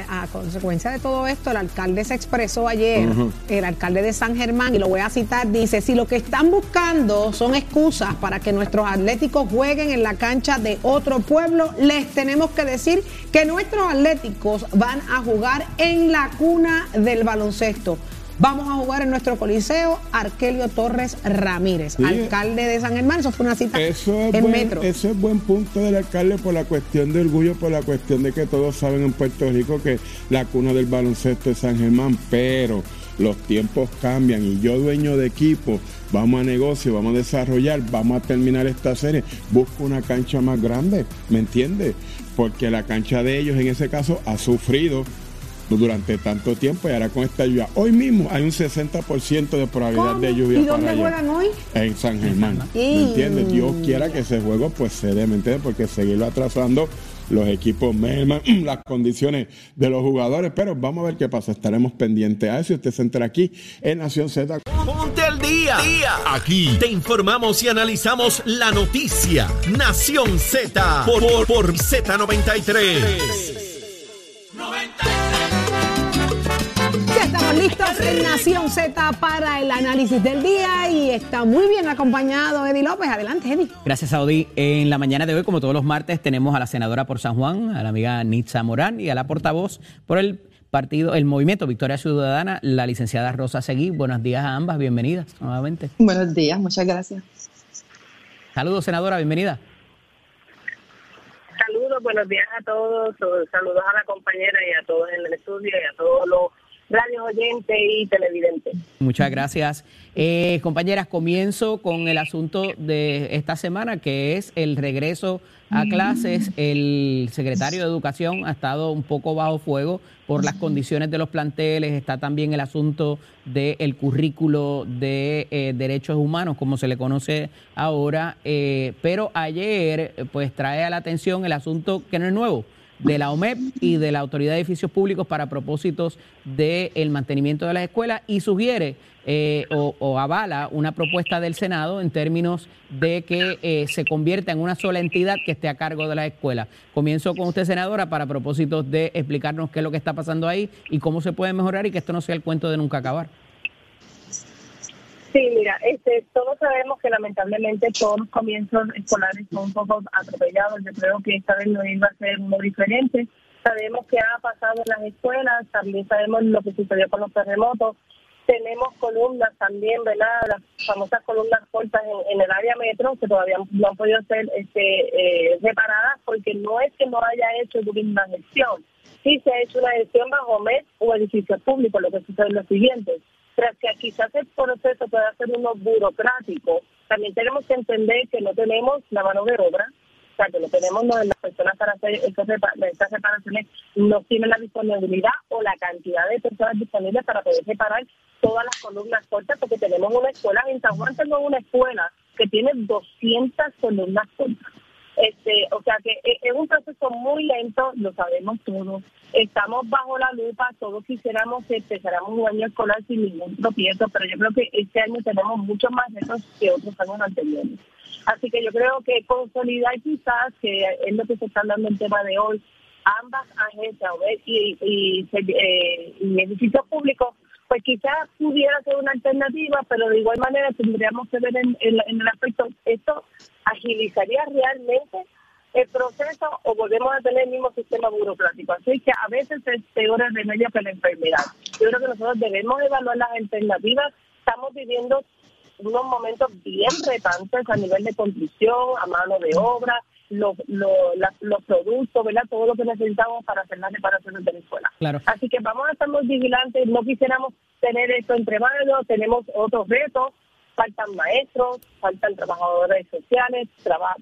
A, a consecuencia de todo esto, el alcalde se expresó ayer, el alcalde de San Germán, y lo voy a citar, dice, si lo que están buscando son excusas para que nuestros atléticos jueguen en la cancha de otro pueblo, les tenemos que decir que nuestros atléticos van a jugar en la cuna del baloncesto. Vamos a jugar en nuestro coliseo Arkelio Torres Ramírez, Sí. alcalde de San Germán. Eso fue una cita Eso es, en buen, metro. eso es buen punto del alcalde por la cuestión de orgullo, por la cuestión de que todos saben en Puerto Rico que la cuna del baloncesto es San Germán, pero los tiempos cambian y yo dueño de equipo, vamos a negocio, vamos a desarrollar, vamos a terminar esta serie, busco una cancha más grande, ¿me entiendes? Porque la cancha de ellos en ese caso ha sufrido durante tanto tiempo y ahora con esta lluvia. Hoy mismo hay un 60% de probabilidad de lluvia ¿Y para dónde allá. juegan hoy? En San Germán. ¿Me entiendes? Dios quiera que ese juego pues se dé, ¿me entiendes? Porque seguirlo atrasando los equipos merman las condiciones de los jugadores, pero vamos a ver qué pasa. Estaremos pendientes a eso usted se entera aquí en Nación Z. Ponte al día. Aquí te informamos y analizamos la noticia. Nación Z por, por, por Z93. Ya estamos listos en Nación Z para el análisis del día y está muy bien acompañado Eddie López. Adelante, Eddie. Gracias, Saudi. En la mañana de hoy, como todos los martes, tenemos a la senadora por San Juan, a la amiga Nitza Morán y a la portavoz por el partido, el movimiento Victoria Ciudadana, la licenciada Rosa Seguí. Buenos días a ambas, bienvenidas nuevamente. Buenos días, muchas gracias. Saludos, senadora, bienvenida. Saludos, buenos días a todos, saludos a la compañera y a todos en el estudio y a todos los radios oyentes y televidentes. Muchas gracias. Eh, compañeras, comienzo con el asunto de esta semana, que es el regreso a clases. El secretario de Educación ha estado un poco bajo fuego por las condiciones de los planteles. Está también el asunto del currículo de eh, derechos humanos, como se le conoce ahora. Eh, pero ayer, pues trae a la atención el asunto que no es nuevo de la OMEP y de la Autoridad de Edificios Públicos para propósitos del mantenimiento de las escuelas y sugiere eh, o, avala una propuesta del Senado en términos de que eh, se convierta en una sola entidad que esté a cargo de las escuelas. Comienzo con usted, senadora, para propósitos de explicarnos qué es lo que está pasando ahí y cómo se puede mejorar y que esto no sea el cuento de nunca acabar. Sí, mira, este, todos sabemos que lamentablemente todos los comienzos escolares son un poco atropellados. Yo creo que esta vez no iba a ser muy diferente. Sabemos qué ha pasado en las escuelas, también sabemos lo que sucedió con los terremotos. Tenemos columnas también, ¿verdad? Las famosas columnas cortas en, el área metro que todavía no han podido ser este, eh, reparadas porque no es que no haya hecho una gestión. Sí se ha hecho una gestión bajo MED o edificios públicos, lo que sucede es lo siguiente tras que quizás el proceso pueda ser uno burocrático, también tenemos que entender que no tenemos la mano de obra, o sea, que no tenemos las personas para hacer estas reparaciones, no tienen la disponibilidad o la cantidad de personas disponibles para poder reparar todas las columnas cortas, porque tenemos una escuela, en San Juan tenemos una escuela que tiene 200 columnas cortas. Este, o sea que e- es un proceso muy lento, lo sabemos todos. Estamos bajo la lupa, todos quisiéramos que empezáramos un año escolar sin ningún tropiezo, pero yo creo que este año tenemos muchos más retos que otros años anteriores. Así que yo creo que consolidar quizás, que es lo que se está dando el tema de hoy, ambas agencias OMED y, y, eh, y edificios públicos, pues quizás pudiera ser una alternativa, pero de igual manera tendríamos que ver en, en- en el aspecto, esto agilizaría realmente el proceso o volvemos a tener el mismo sistema burocrático. Así que a veces es peor el remedio que la enfermedad. Yo creo que nosotros debemos evaluar las alternativas. Estamos viviendo unos momentos bien retantes a nivel de construcción, a mano de obra, los, los, productos, ¿verdad? Todo lo que necesitamos para hacer las reparaciones de la escuela. Claro. Así que vamos a estar muy vigilantes, no quisiéramos tener esto entre manos, tenemos otros retos, faltan maestros, faltan trabajadores sociales, traba-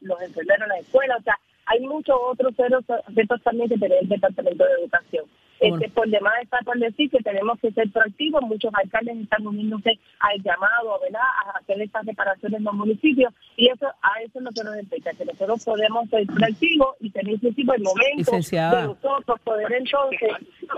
los enfermeros en la escuela, o sea, hay muchos otros retos retos también que tiene el Departamento de Educación. Este, por demás está por decir que tenemos que ser proactivos. Muchos alcaldes están uniéndose al llamado, ¿verdad?, a hacer estas reparaciones en los municipios. Y eso a eso es lo que nos implica, que nosotros podemos ser proactivos y tener inclusive el momento Licenciada. de nosotros poder entonces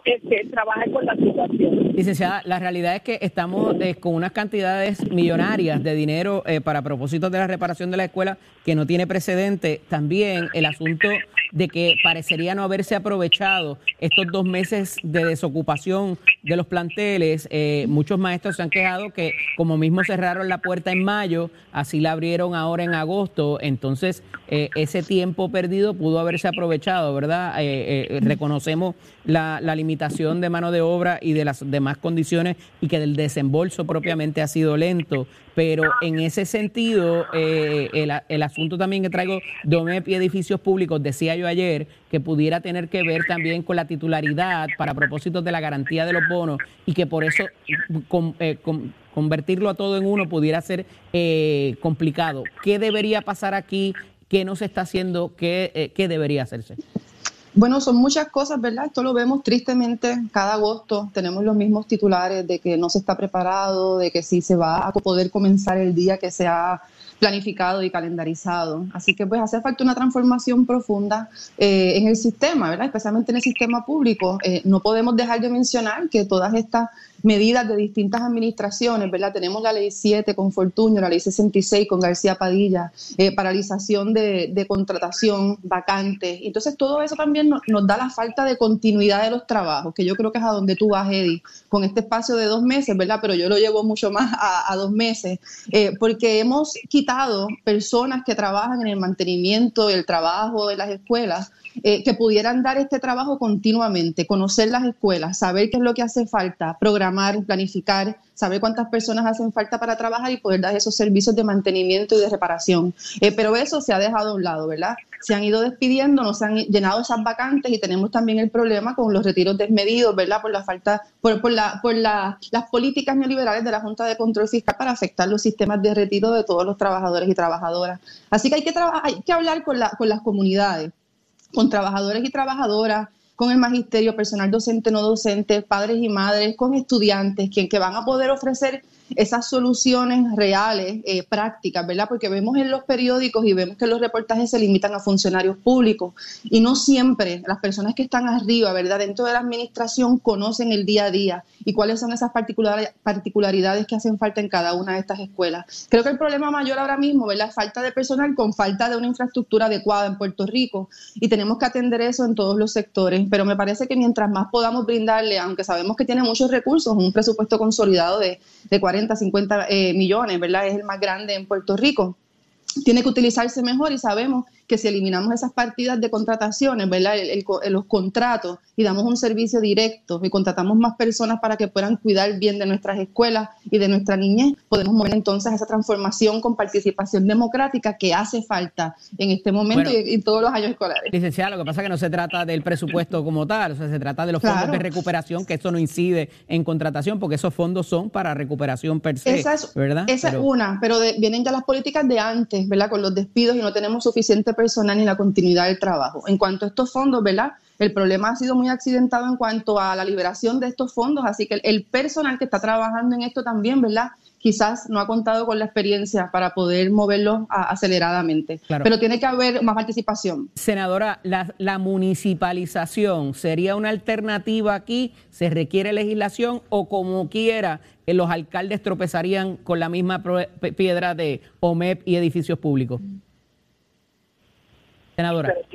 este, trabajar con la situación. Licenciada, la realidad es que estamos eh, con unas cantidades millonarias de dinero eh, para propósitos de la reparación de la escuela que no tiene precedente. También el asunto de que parecería no haberse aprovechado estos dos meses de desocupación de los planteles. Eh, muchos maestros se han quejado que como mismo cerraron la puerta en mayo, así la abrieron ahora en agosto. Entonces, eh, ese tiempo perdido pudo haberse aprovechado, ¿verdad? Eh, eh, reconocemos la, limitación de mano de obra y de las demás condiciones y que del desembolso propiamente ha sido lento. Pero en ese sentido, el, el asunto también que traigo de OMEP y edificios públicos, decía yo ayer, que pudiera tener que ver también con la titularidad para propósitos de la garantía de los bonos y que por eso eh, con- convertirlo a todo en uno pudiera ser eh, complicado. ¿Qué debería pasar aquí? ¿Qué no se está haciendo? ¿Qué, eh, qué debería hacerse? Bueno, son muchas cosas, ¿verdad? Esto lo vemos tristemente cada agosto. Tenemos los mismos titulares de que no se está preparado, de que sí se va a poder comenzar el día que se ha planificado y calendarizado. Así que pues hace falta una transformación profunda eh, en el sistema, ¿verdad? Especialmente en el sistema público. Eh, no podemos dejar de mencionar que todas estas medidas de distintas administraciones, ¿verdad? Tenemos la ley 7 con Fortuño, la ley 66 con García Padilla, eh, paralización de, contratación, vacantes. Entonces todo eso también nos da la falta de continuidad de los trabajos, que yo creo que es a donde tú vas, Eddie, con este espacio de dos meses, ¿verdad? Pero yo lo llevo mucho más a, a dos meses, eh, porque hemos quitado personas que trabajan en el mantenimiento, el trabajo de las escuelas, eh, que pudieran dar este trabajo continuamente, conocer las escuelas, saber qué es lo que hace falta, programar, planificar, saber cuántas personas hacen falta para trabajar y poder dar esos servicios de mantenimiento y de reparación. Eh, pero eso se ha dejado a un lado, ¿verdad? Se han ido despidiendo, no se han llenado esas vacantes y tenemos también el problema con los retiros desmedidos, ¿verdad? Por la falta, por, la, por la, las políticas neoliberales de la Junta de Control Fiscal para afectar los sistemas de retiro de todos los trabajadores y trabajadoras. Así que hay que, hay que hablar con, la, con las comunidades con trabajadores y trabajadoras, con el magisterio, personal docente, no docente, padres y madres, con estudiantes, quien que van a poder ofrecer esas soluciones reales, eh, prácticas, ¿verdad? Porque vemos en los periódicos y vemos que los reportajes se limitan a funcionarios públicos y no siempre las personas que están arriba, ¿verdad? Dentro de la administración conocen el día a día y cuáles son esas particular- particularidades que hacen falta en cada una de estas escuelas. Creo que el problema mayor ahora mismo, ¿verdad? Falta de personal con falta de una infraestructura adecuada en Puerto Rico y tenemos que atender eso en todos los sectores. Pero me parece que mientras más podamos brindarle, aunque sabemos que tiene muchos recursos, un presupuesto consolidado de, de 40, 50 eh, millones, ¿verdad? Es el más grande en Puerto Rico tiene que utilizarse mejor y sabemos que si eliminamos esas partidas de contrataciones, ¿verdad? El- el los contratos y damos un servicio directo y contratamos más personas para que puedan cuidar bien de nuestras escuelas y de nuestra niñez, podemos mover entonces esa transformación con participación democrática que hace falta en este momento Bueno. y en todos los años escolares. Licenciada, lo que pasa es que no se trata del presupuesto como tal, o sea, se trata de los fondos Claro. de recuperación, que eso no incide en contratación, porque esos fondos son para recuperación per se, Esa es, ¿verdad? esa Pero- es una, pero de- vienen ya las políticas de antes, ¿verdad? Con los despidos y no tenemos suficiente personal ni la continuidad del trabajo. En cuanto a estos fondos, ¿verdad? El problema ha sido muy accidentado en cuanto a la liberación de estos fondos, así que el, personal que está trabajando en esto también, ¿verdad? Quizás no ha contado con la experiencia para poder moverlo a- aceleradamente. Claro. Pero tiene que haber más participación. Senadora, la, la municipalización sería una alternativa aquí, se requiere legislación o como quiera, eh, los alcaldes tropezarían con la misma piedra de OMEP y edificios públicos.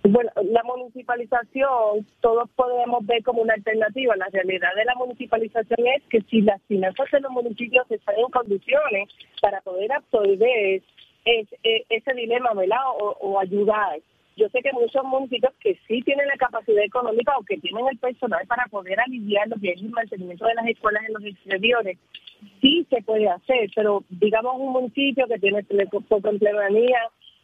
Bueno, la municipalización todos podemos ver como una alternativa. La realidad de la municipalización es que si las finanzas de los municipios están en condiciones para poder absorber es- eh, ese dilema, ¿verdad? O, ayudar. Yo sé que muchos municipios que sí tienen la capacidad económica o que tienen el personal para poder aliviar lo que es el mantenimiento de las escuelas en los exteriores, sí se puede hacer, pero digamos un municipio que tiene poca empleomanía,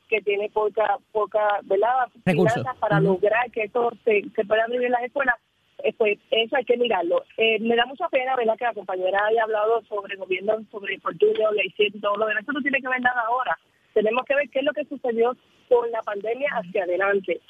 que tiene poca, poca, ¿verdad? Finanzas para lograr que esto se, se pueda abrir en las escuelas, eh, pues eso hay que mirarlo. Eh, me da mucha pena, ¿verdad?, que la compañera haya hablado sobre gobierno, sobre Fortunio, ley 7 y todo lo demás. Eso no tiene que ver nada ahora. Tenemos que ver qué es lo que sucedió con la pandemia hacia adelante.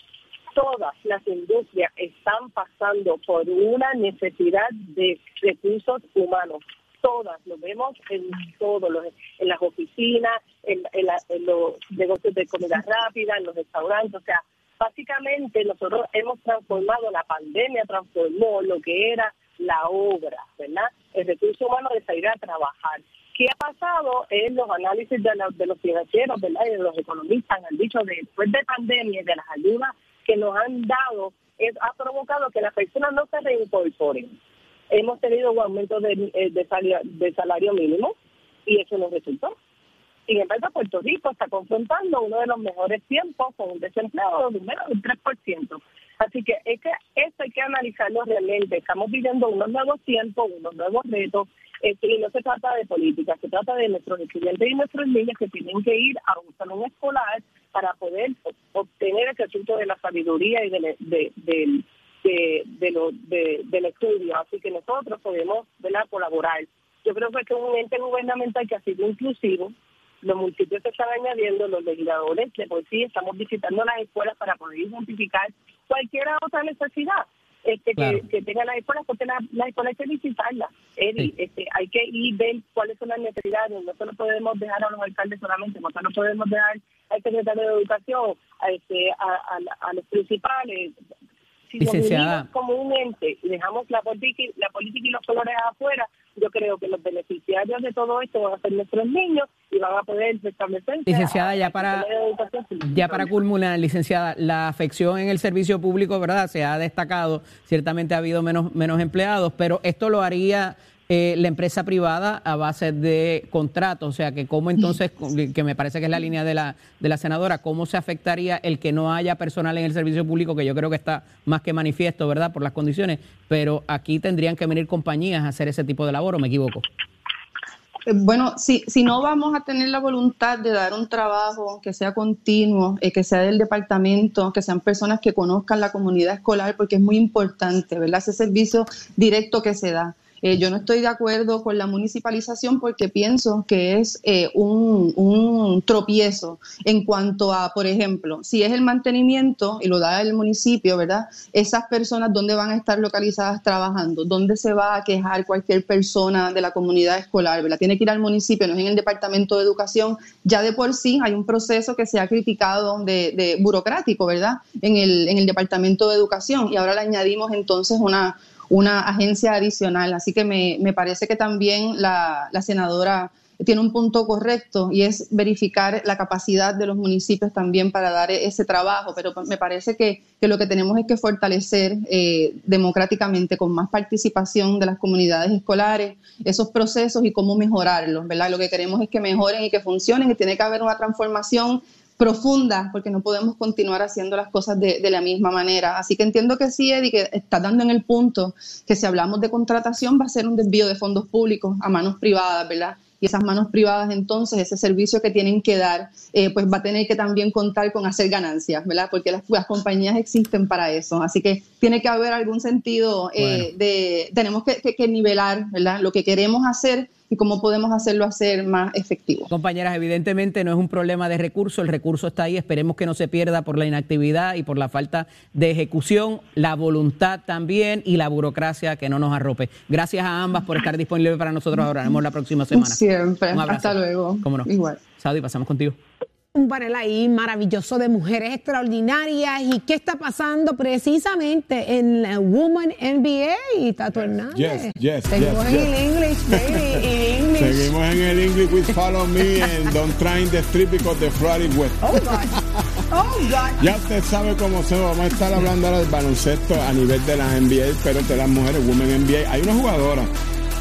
todas las industrias están pasando por una necesidad de recursos humanos. Todas, lo vemos en todos, los, en las oficinas, en, la- en los negocios de comida rápida, en los restaurantes, o sea, básicamente nosotros hemos transformado, la pandemia transformó lo que era la obra, ¿verdad? El recurso humano de salir a trabajar. ¿Qué ha pasado en los análisis de, la- de los financieros, ¿verdad? Y de los economistas han dicho de- después de pandemia de las ayudas que nos han dado, es, ha provocado que las personas no se reincorporen. Hemos tenido un aumento de, eh, de, salario, de salario mínimo y eso no resultó. Sin embargo, Puerto Rico está confrontando uno de los mejores tiempos con un desempleo de menos del 3%. Así que es que esto hay que analizarlo realmente. Estamos viviendo unos nuevos tiempos, unos nuevos retos, y no se trata de política, se trata de nuestros estudiantes y nuestros niños que tienen que ir a un salón escolar para poder obtener ese fruto de la sabiduría y de, de, de, de, de lo- de- del estudio. Así que nosotros podemos ¿verdad? colaborar. Yo creo que es un ente gubernamental que ha sido inclusivo, los municipios se están añadiendo, los legisladores de por sí estamos visitando las escuelas para poder identificar cualquier otra necesidad este, Claro. que, que tengan las escuelas, porque la- las escuelas hay que visitarlas. Eddie. este, hay que ir ver cuáles son las necesidades, no se lo podemos dejar a los alcaldes solamente, no se lo podemos dejar al secretario de Educación, a, este, a, a- a los principales. Si Licenciada. unimos como un ente y dejamos la política, y- la política y los colores afuera, yo creo que los beneficiarios de todo esto van a ser nuestros niños y van a poder restablecerse. Licenciada, ya para-. Ya para culminar, licenciada, la afección en el servicio público, ¿verdad? Se ha destacado, ciertamente ha habido menos, menos empleados, pero esto lo haría eh, la empresa privada a base de contratos, o sea, que cómo entonces, que me parece que es la línea de la, de la senadora, cómo se afectaría el que no haya personal en el servicio público, que yo creo que está más que manifiesto, ¿verdad? Por las condiciones, pero aquí tendrían que venir compañías a hacer ese tipo de labor, ¿o me equivoco? Eh, Bueno, si, si no vamos a tener la voluntad de dar un trabajo que sea continuo, eh, que sea del departamento, que sean personas que conozcan la comunidad escolar, porque es muy importante, ¿verdad? Ese servicio directo que se da. Eh, yo no estoy de acuerdo con la municipalización porque pienso que es eh, un, un tropiezo en cuanto a, por ejemplo, si es el mantenimiento y lo da el municipio, ¿verdad? Esas personas, ¿dónde van a estar localizadas trabajando? ¿Dónde se va a quejar cualquier persona de la comunidad escolar, ¿verdad? Tiene que ir al municipio, no es en el Departamento de Educación. Ya de por sí hay un proceso que se ha criticado de, de burocrático, ¿verdad? En el, en el Departamento de Educación y ahora le añadimos entonces una una agencia adicional. Así que me, me parece que también la, la senadora tiene un punto correcto y es verificar la capacidad de los municipios también para dar ese trabajo, pero me parece que, que lo que tenemos es que fortalecer eh, democráticamente con más participación de las comunidades escolares esos procesos y cómo mejorarlos, ¿verdad? Lo que queremos es que mejoren y que funcionen y tiene que haber una transformación profunda, porque no podemos continuar haciendo las cosas de, de la misma manera. Así que entiendo que sí, Eddie, que está dando en el punto que si hablamos de contratación va a ser un desvío de fondos públicos a manos privadas, ¿verdad? Y esas manos privadas, entonces, ese servicio que tienen que dar, eh, pues va a tener que también contar con hacer ganancias, ¿verdad? Porque las, las compañías existen para eso. Así que tiene que haber algún sentido eh, de, tenemos que, que- que nivelar, ¿verdad? Lo que queremos hacer y cómo podemos hacerlo hacer más efectivo. Compañeras, evidentemente no es un problema de recurso, el recurso está ahí, esperemos que no se pierda por la inactividad y por la falta de ejecución, la voluntad también y la burocracia que no nos arrope. Gracias a ambas por estar disponibles para nosotros ahora, nos vemos la próxima semana. Siempre. Un abrazo. Hasta luego. ¿Cómo no? Igual. Saudi, pasamos contigo. Un panel ahí maravilloso de mujeres extraordinarias. ¿Y qué está pasando precisamente en la Woman NBA, Tato Hernández? Yes, yes, Seguimos yes, en yes. el English, baby, en English. Seguimos en el English with Follow Me and Don't Try the Street because the floor is wet. Oh, God. Oh, God. Ya usted sabe cómo se va. Vamos a estar hablando ahora del baloncesto a nivel de las NBA, pero de las mujeres, Women NBA. Hay una jugadora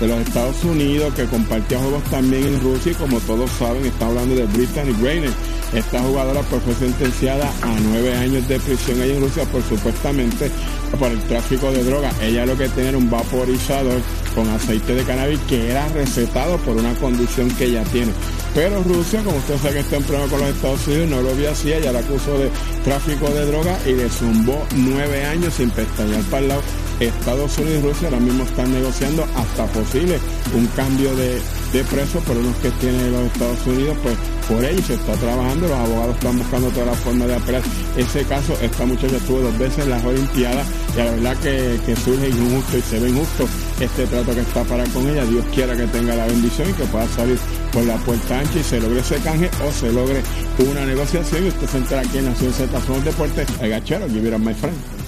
de los Estados Unidos que compartió juegos también en Rusia y como todos saben, está hablando de Brittany Griner. Esta jugadora pues fue sentenciada a nueve años de prisión allá en Rusia por supuestamente por el tráfico de drogas. Ella lo que tenía era un vaporizador con aceite de cannabis que era recetado por una condición que ella tiene. Pero Rusia, como usted sabe que está en problema con los Estados Unidos, no lo vio así, ella la acusó de tráfico de drogas y le zumbó nueve años sin pestañear para el lado Estados Unidos y Rusia ahora mismo están negociando hasta posible un cambio de, de precio por unos que tienen los Estados Unidos, pues por ello se está trabajando, los abogados están buscando todas las formas de apelar ese caso. Esta muchacha estuvo dos veces en las Olimpiadas y la verdad que, que surge injusto y se ve injusto este trato que está para con ella. Dios quiera que tenga la bendición y que pueda salir por la puerta ancha y se logre ese canje o se logre una negociación y usted se entera aquí en Nación Z Somos Deportes, el gachero, give it up, my friend.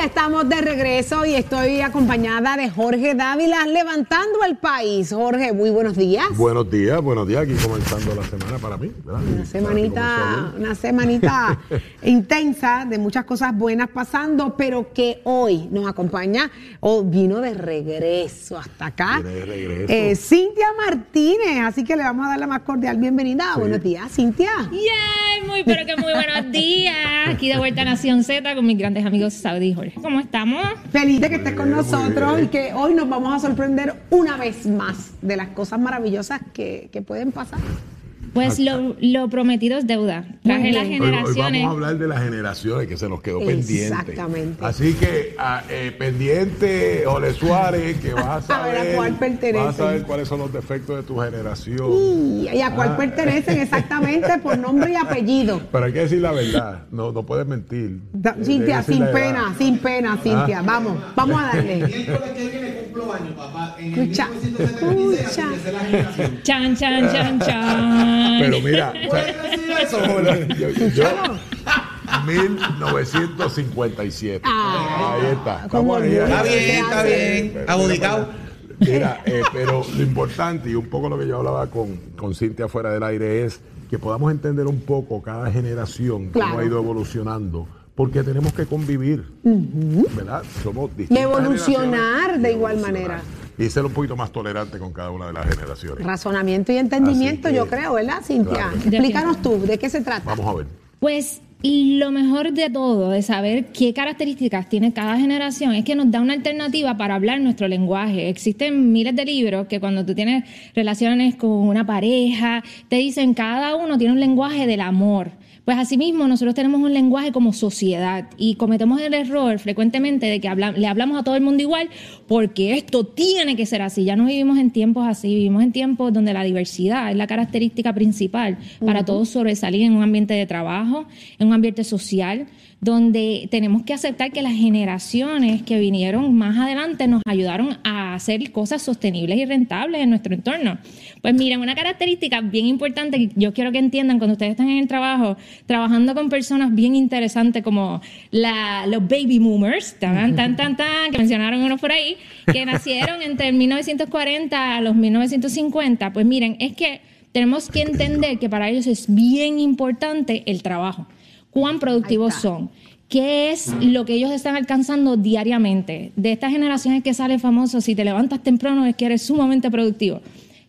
Ya estamos de regreso y estoy acompañada de Jorge Dávila levantando el país. Jorge, muy buenos días. Buenos días, buenos días. Aquí comenzando la semana para mí. ¿verdad? Una semanita, una semanita intensa de muchas cosas buenas pasando, pero que hoy nos acompaña o vino de regreso hasta acá. Viene de regreso. Eh, Cintia Martínez, así que le vamos a dar la más cordial bienvenida. Buenos días, Cintia. Yay, muy pero que muy buenos días. Aquí de vuelta a Nación Z con mis grandes amigos Saudi y Jorge. ¿Cómo estamos? Feliz de que estés con nosotros y que hoy nos vamos a sorprender una vez más de las cosas maravillosas que, que pueden pasar. Pues lo, lo prometido es deuda. Traje las. Hoy, hoy generaciones. vamos a hablar de las generaciones que se nos quedó pendiente. Exactamente. Así que ah, eh, pendiente, Ole Suárez, que vas a A ver, saber. ¿a cuál pertenece? Vas a saber cuáles son los defectos de tu generación. Y, y a cuál Ah. pertenecen exactamente por nombre y apellido. Pero hay que decir la verdad, no, no puedes mentir. Da- Eh, Cintia, sin pena, sin pena, Cintia. Ah. Vamos, vamos a darle. años, papá. En Escucha, el 1976 escucha. empecé la generación. Chan, chan, chan, chan. Pero mira, o sea, ¿Puedes decir eso, Jorge? yo, yo- yo- 1957. Ah. ahí está. Estamos ahí. Está bien, está bien. Pero-. Mira, eh, pero lo importante y un poco lo que yo hablaba con, con Cintia fuera del aire es que podamos entender un poco cada generación cómo ha ido evolucionando, porque tenemos que convivir, ¿verdad? Somos Y distintas evolucionar de igual manera. Y ser un poquito más tolerante con cada una de las generaciones. Razonamiento y entendimiento, que- yo creo, ¿verdad, Cintia? Claro. Explícanos tú, ¿de qué se trata? Vamos a ver. Pues y lo mejor de todo, de saber qué características tiene cada generación, es que nos da una alternativa para hablar nuestro lenguaje. Existen miles de libros que cuando tú tienes relaciones con una pareja, te dicen cada uno tiene un lenguaje del amor. Pues asimismo, nosotros tenemos un lenguaje como sociedad y cometemos el error frecuentemente de que habla- le hablamos a todo el mundo igual porque esto tiene que ser así. Ya no vivimos en tiempos así, vivimos en tiempos donde la diversidad es la característica principal para todos sobresalir en un ambiente de trabajo, en un ambiente social, donde tenemos que aceptar que las generaciones que vinieron más adelante nos ayudaron a hacer cosas sostenibles y rentables en nuestro entorno. Pues miren, una característica bien importante que yo quiero que entiendan cuando ustedes están en el trabajo, trabajando con personas bien interesantes como la- los baby boomers, tan, tan, tan, tan, que mencionaron unos por ahí, que nacieron entre el 1940 a los 1950, pues miren, es que tenemos que entender que para ellos es bien importante el trabajo cuán productivos son, qué es lo que ellos están alcanzando diariamente. De estas generaciones que sale famoso, si te levantas temprano es que eres sumamente productivo.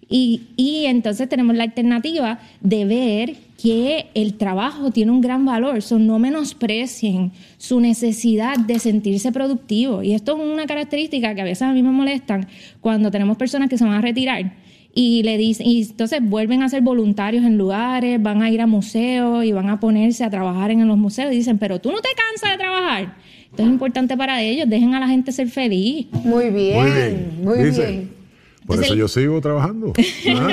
Y, y entonces tenemos la alternativa de ver que el trabajo tiene un gran valor, so, no menosprecien su necesidad de sentirse productivo. Y esto es una característica que a veces a mí me molestan cuando tenemos personas que se van a retirar y le dicen y entonces vuelven a ser voluntarios en lugares, van a ir a museos y van a ponerse a trabajar en los museos y dicen, pero tú no te cansas de trabajar. Esto es importante para ellos, dejen a la gente ser feliz. Muy bien, Muy bien. muy Dice, bien. Por eso yo sigo trabajando. ¿ah?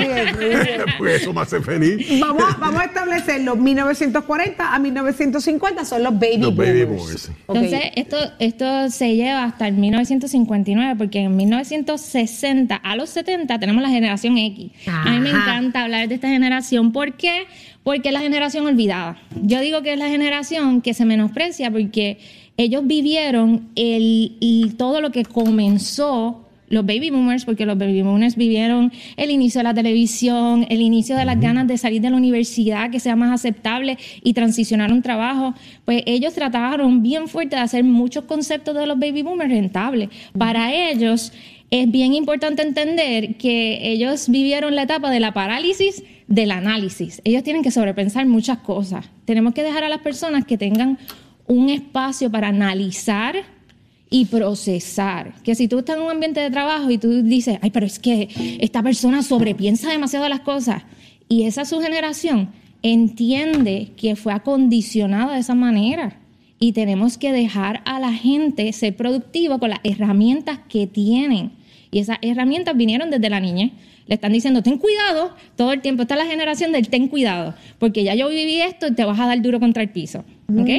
Porque eso me hace feliz. Vamos a, vamos a establecer los 1940 a 1950 son los baby Los boomers. baby boomers. Entonces, esto, esto se lleva hasta el 1959, porque en 1960 a los 70 tenemos la generación X. A mí me encanta hablar de esta generación. ¿Por qué? Porque es la generación olvidada. Yo digo que es la generación que se menosprecia porque ellos vivieron el, y todo lo que comenzó los baby boomers, porque los baby boomers vivieron el inicio de la televisión, el inicio de las ganas de salir de la universidad, que sea más aceptable y transicionar un trabajo, pues ellos trataron bien fuerte de hacer muchos conceptos de los baby boomers rentables. Para ellos es bien importante entender que ellos vivieron la etapa de la parálisis del análisis. Ellos tienen que sobrepensar muchas cosas. Tenemos que dejar a las personas que tengan un espacio para analizar y procesar. Que si tú estás en un ambiente de trabajo y tú dices, ay, pero es que esta persona sobrepiensa demasiado las cosas y esa es su generación, entiende que fue acondicionado de esa manera y tenemos que dejar a la gente ser productivo con las herramientas que tienen. Y esas herramientas vinieron desde la niñez. Le están diciendo, ten cuidado, todo el tiempo está la generación del ten cuidado, porque ya yo viví esto y te vas a dar duro contra el piso. ¿Ok?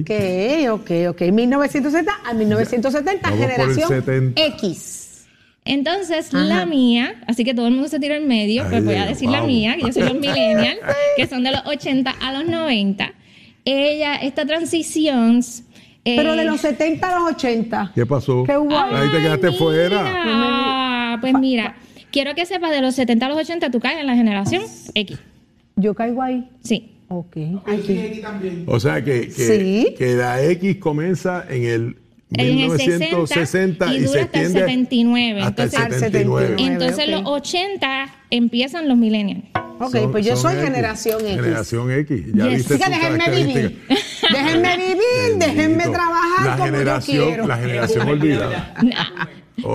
Ok, ok, ok. 1960 a 1970, Vamos por el generación 70. X. Entonces, Ajá. la mía, así que todo el mundo se tira en medio, Ay, pues voy a decir la mía, que yo soy los millennials, que son de los 80 a los 90. Ella, esta transición... eh, Pero de los 70 a los 80. ¿Qué pasó? ¿Qué hubo ahí? Ahí te quedaste fuera. Ah, pues mira, quiero que sepas, de los 70 a los 80 tú caes en la generación X. ¿Yo caigo ahí? Sí. Ok. O sea que, que, Sí. que la X comienza en el En el 1960 y y, dura se hasta el extiende 79. hasta el Entonces, 79. entonces los 80 empiezan los millennials. Ok, Son- pues yo soy X. generación X. Generación X. Ya Yes. viste Así que sus déjenme vivir. déjenme vivir, déjenme trabajar La como generación, yo quiero. La generación olvidada.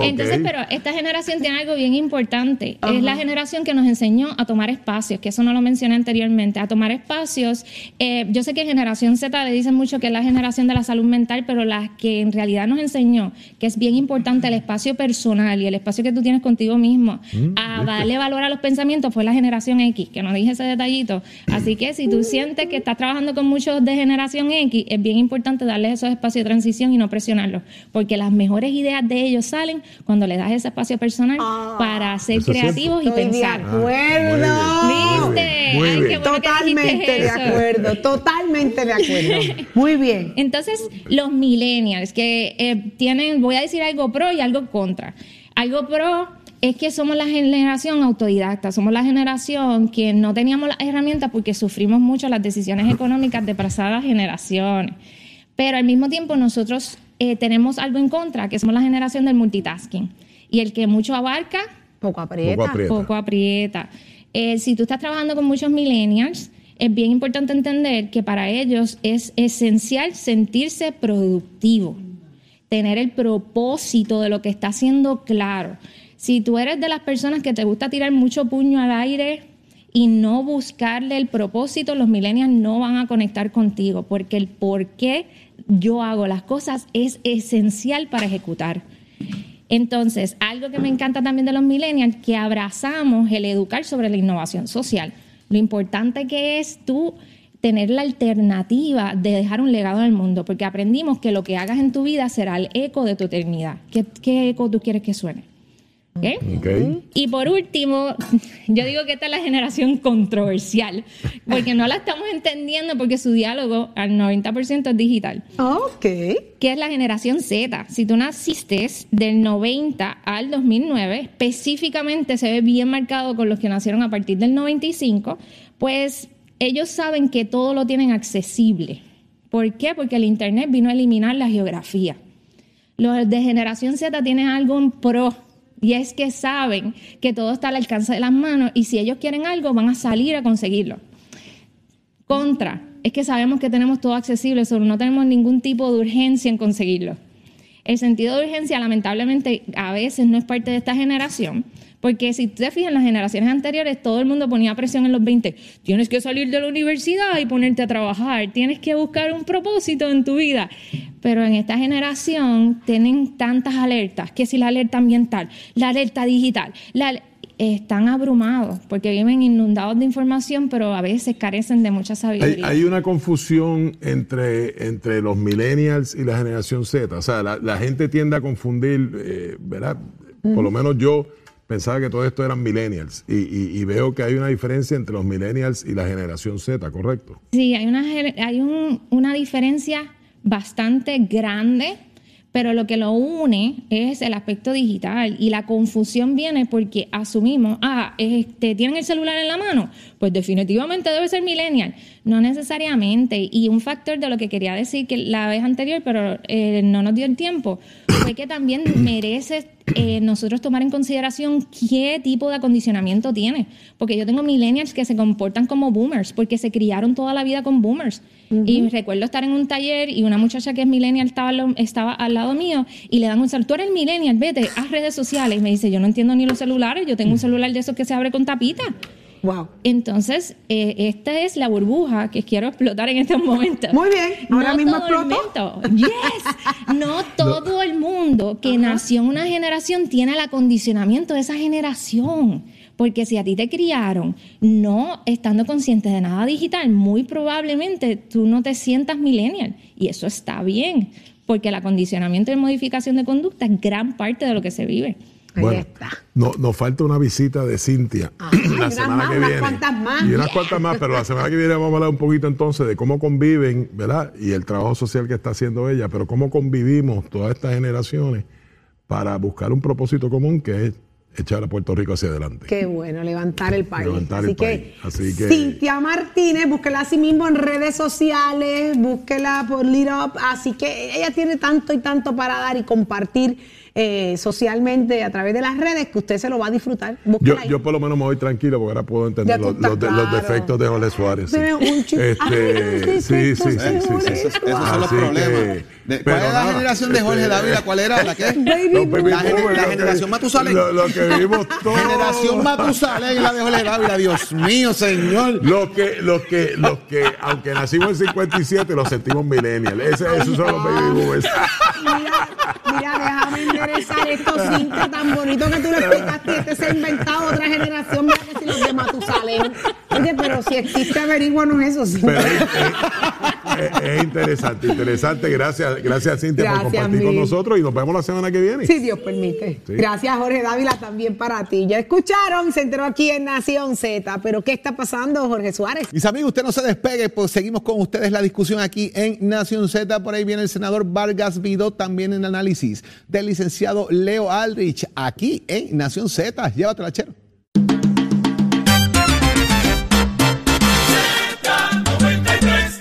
Entonces, pero esta generación tiene algo bien importante. Es la generación que nos enseñó a tomar espacios, que eso no lo mencioné anteriormente, a tomar espacios. Eh, yo sé que generación Z le dicen mucho que es la generación de la salud mental, pero la que en realidad nos enseñó que es bien importante el espacio personal y el espacio que tú tienes contigo mismo, Mm, a darle valor a los pensamientos, fue la generación X, que no dije ese detallito. Así que si tú sientes que estás trabajando con muchos de generación X, es bien importante darles esos espacios de transición y no presionarlos, porque las mejores ideas de ellos salen cuando le das ese espacio personal para ser creativos y. Estoy de pensar. acuerdo. ¿Viste? Muy Ay, bien. qué bueno Totalmente de acuerdo, totalmente de acuerdo. Muy bien. Entonces, los millennials que eh, tienen, voy a decir algo pro y algo contra. Algo pro es que somos la generación autodidacta, somos la generación que no teníamos las herramientas porque sufrimos mucho las decisiones económicas de pasadas generaciones. Pero al mismo tiempo nosotros eh, tenemos algo en contra, que somos la generación del multitasking. Y el que mucho abarca, poco aprieta. Poco aprieta. Poco aprieta. Eh, si tú estás trabajando con muchos millennials, es bien importante entender que para ellos es esencial sentirse productivo, tener el propósito de lo que está haciendo claro. Si tú eres de las personas que te gusta tirar mucho puño al aire y no buscarle el propósito, los millennials no van a conectar contigo, porque el por qué yo hago las cosas es esencial para ejecutar. Entonces, algo que me encanta también de los millennials, que abrazamos el educar sobre la innovación social. Lo importante que es tú tener la alternativa de dejar un legado en el mundo, porque aprendimos que lo que hagas en tu vida será el eco de tu eternidad. ¿Qué, qué eco tú quieres que suene? Y por último, yo digo que esta es la generación controversial, porque no la estamos entendiendo porque su diálogo al 90% es digital. Ok. Que es la generación Z. Si tú naciste del 90 al 2009, específicamente se ve bien marcado con los que nacieron a partir del 95, pues ellos saben que todo lo tienen accesible. ¿Por qué? Porque el Internet vino a eliminar la geografía. Los de generación Z tienen algo en pro. Y es que saben que todo está al alcance de las manos y si ellos quieren algo van a salir a conseguirlo. Contra, es que sabemos que tenemos todo accesible, solo no tenemos ningún tipo de urgencia en conseguirlo. El sentido de urgencia, lamentablemente, a veces no es parte de esta generación, porque si te fijas en las generaciones anteriores, todo el mundo ponía presión en los 20. Tienes que salir de la universidad y ponerte a trabajar, tienes que buscar un propósito en tu vida. Pero en esta generación tienen tantas alertas, que si la alerta ambiental, la alerta digital, la, están abrumados porque viven inundados de información, pero a veces carecen de mucha sabiduría. hay una confusión entre, entre los millennials y la generación Z. O sea, la, la gente tiende a confundir, eh, ¿verdad? Por lo menos yo pensaba que todo esto eran millennials y, y- veo que hay una diferencia entre los millennials y la generación Z, ¿correcto? Sí, hay una, hay un- una diferencia bastante grande, pero lo que lo une es el aspecto digital y la confusión viene porque asumimos, ah, este, tienen el celular en la mano, pues definitivamente debe ser millennial. No necesariamente. Y un factor de lo que quería decir que la vez anterior, pero eh, no nos dio el tiempo, fue que también merece eh, nosotros tomar en consideración qué tipo de acondicionamiento tiene. Porque yo tengo millennials que se comportan como boomers, porque se criaron toda la vida con boomers. Y recuerdo estar en un taller y una muchacha que es millennial estaba, al lo- estaba al lado mío y le dan un celular. Tú eres millennial, vete, haz redes sociales. Y me dice, yo no entiendo ni los celulares, yo tengo un celular de esos que se abre con tapita. Wow. Entonces, eh, esta es la burbuja que quiero explotar en estos momentos. Muy bien, ahora mismo todo el explotó. Yes. No todo el mundo que nació en una generación tiene el acondicionamiento de esa generación. Porque si a ti te criaron no estando consciente de nada digital, muy probablemente tú no te sientas millennial. Y eso está bien, porque el acondicionamiento y modificación de conducta es gran parte de lo que se vive. Bueno, no- nos falta una visita de Cintia Ay, la unas semana más, que unas viene. cuantas más. Y unas cuantas más, pero la semana que viene vamos a hablar un poquito entonces de cómo conviven, ¿verdad? Y el trabajo social que está haciendo ella, pero cómo convivimos todas estas generaciones para buscar un propósito común que es echar a Puerto Rico hacia adelante. Qué bueno, levantar el país. Levantar así el que, país. Así que- Cintia Martínez, búsquela así mismo en redes sociales, búsquela por Lit Up. Así que ella tiene tanto y tanto para dar y compartir eh, socialmente a través de las redes que usted se lo va a disfrutar. Yo, yo por lo menos me voy tranquilo porque ahora puedo entender los, estás los de- los claro. defectos de Jorge Suárez. sí. Este, sí, sí, sí, defectos de sí, Jorge sí. De- ¿Cuál es la nada, generación de Jorge este- Dávila? ¿Cuál era? ¿La qué? Baby Los baby La, gener- boomers, la lo que- generación Matusalén. Lo, lo que vimos todos. Generación Matusalén, la de Jorge Dávila. Dios mío, señor. Los que, los que, los que, aunque nacimos en 57, los sentimos millennials. Ese- esos son los baby boomers. Mira, mira, déjame enderezar esto, Cintia, tan bonito que tú lo explicaste. Este se ha inventado otra generación, mira que si los de Matusalén. Oye, pero si existe, averíguanos eso, Cintia. Pero es, es- es interesante, interesante. Gracias, gracias Cintia por compartir con nosotros y nos vemos la semana que viene. Si Dios permite. Sí. Gracias, Jorge Dávila, también para ti. Ya escucharon, se enteró aquí en Nación Z. Pero, ¿qué está pasando, Jorge Suárez? Mis amigos, usted no se despegue, pues seguimos con ustedes la discusión aquí en Nación Z. Por ahí viene el senador Vargas Vidó, también en análisis del licenciado Leo Aldrich, aquí en Nación Z. Llévatela, chero.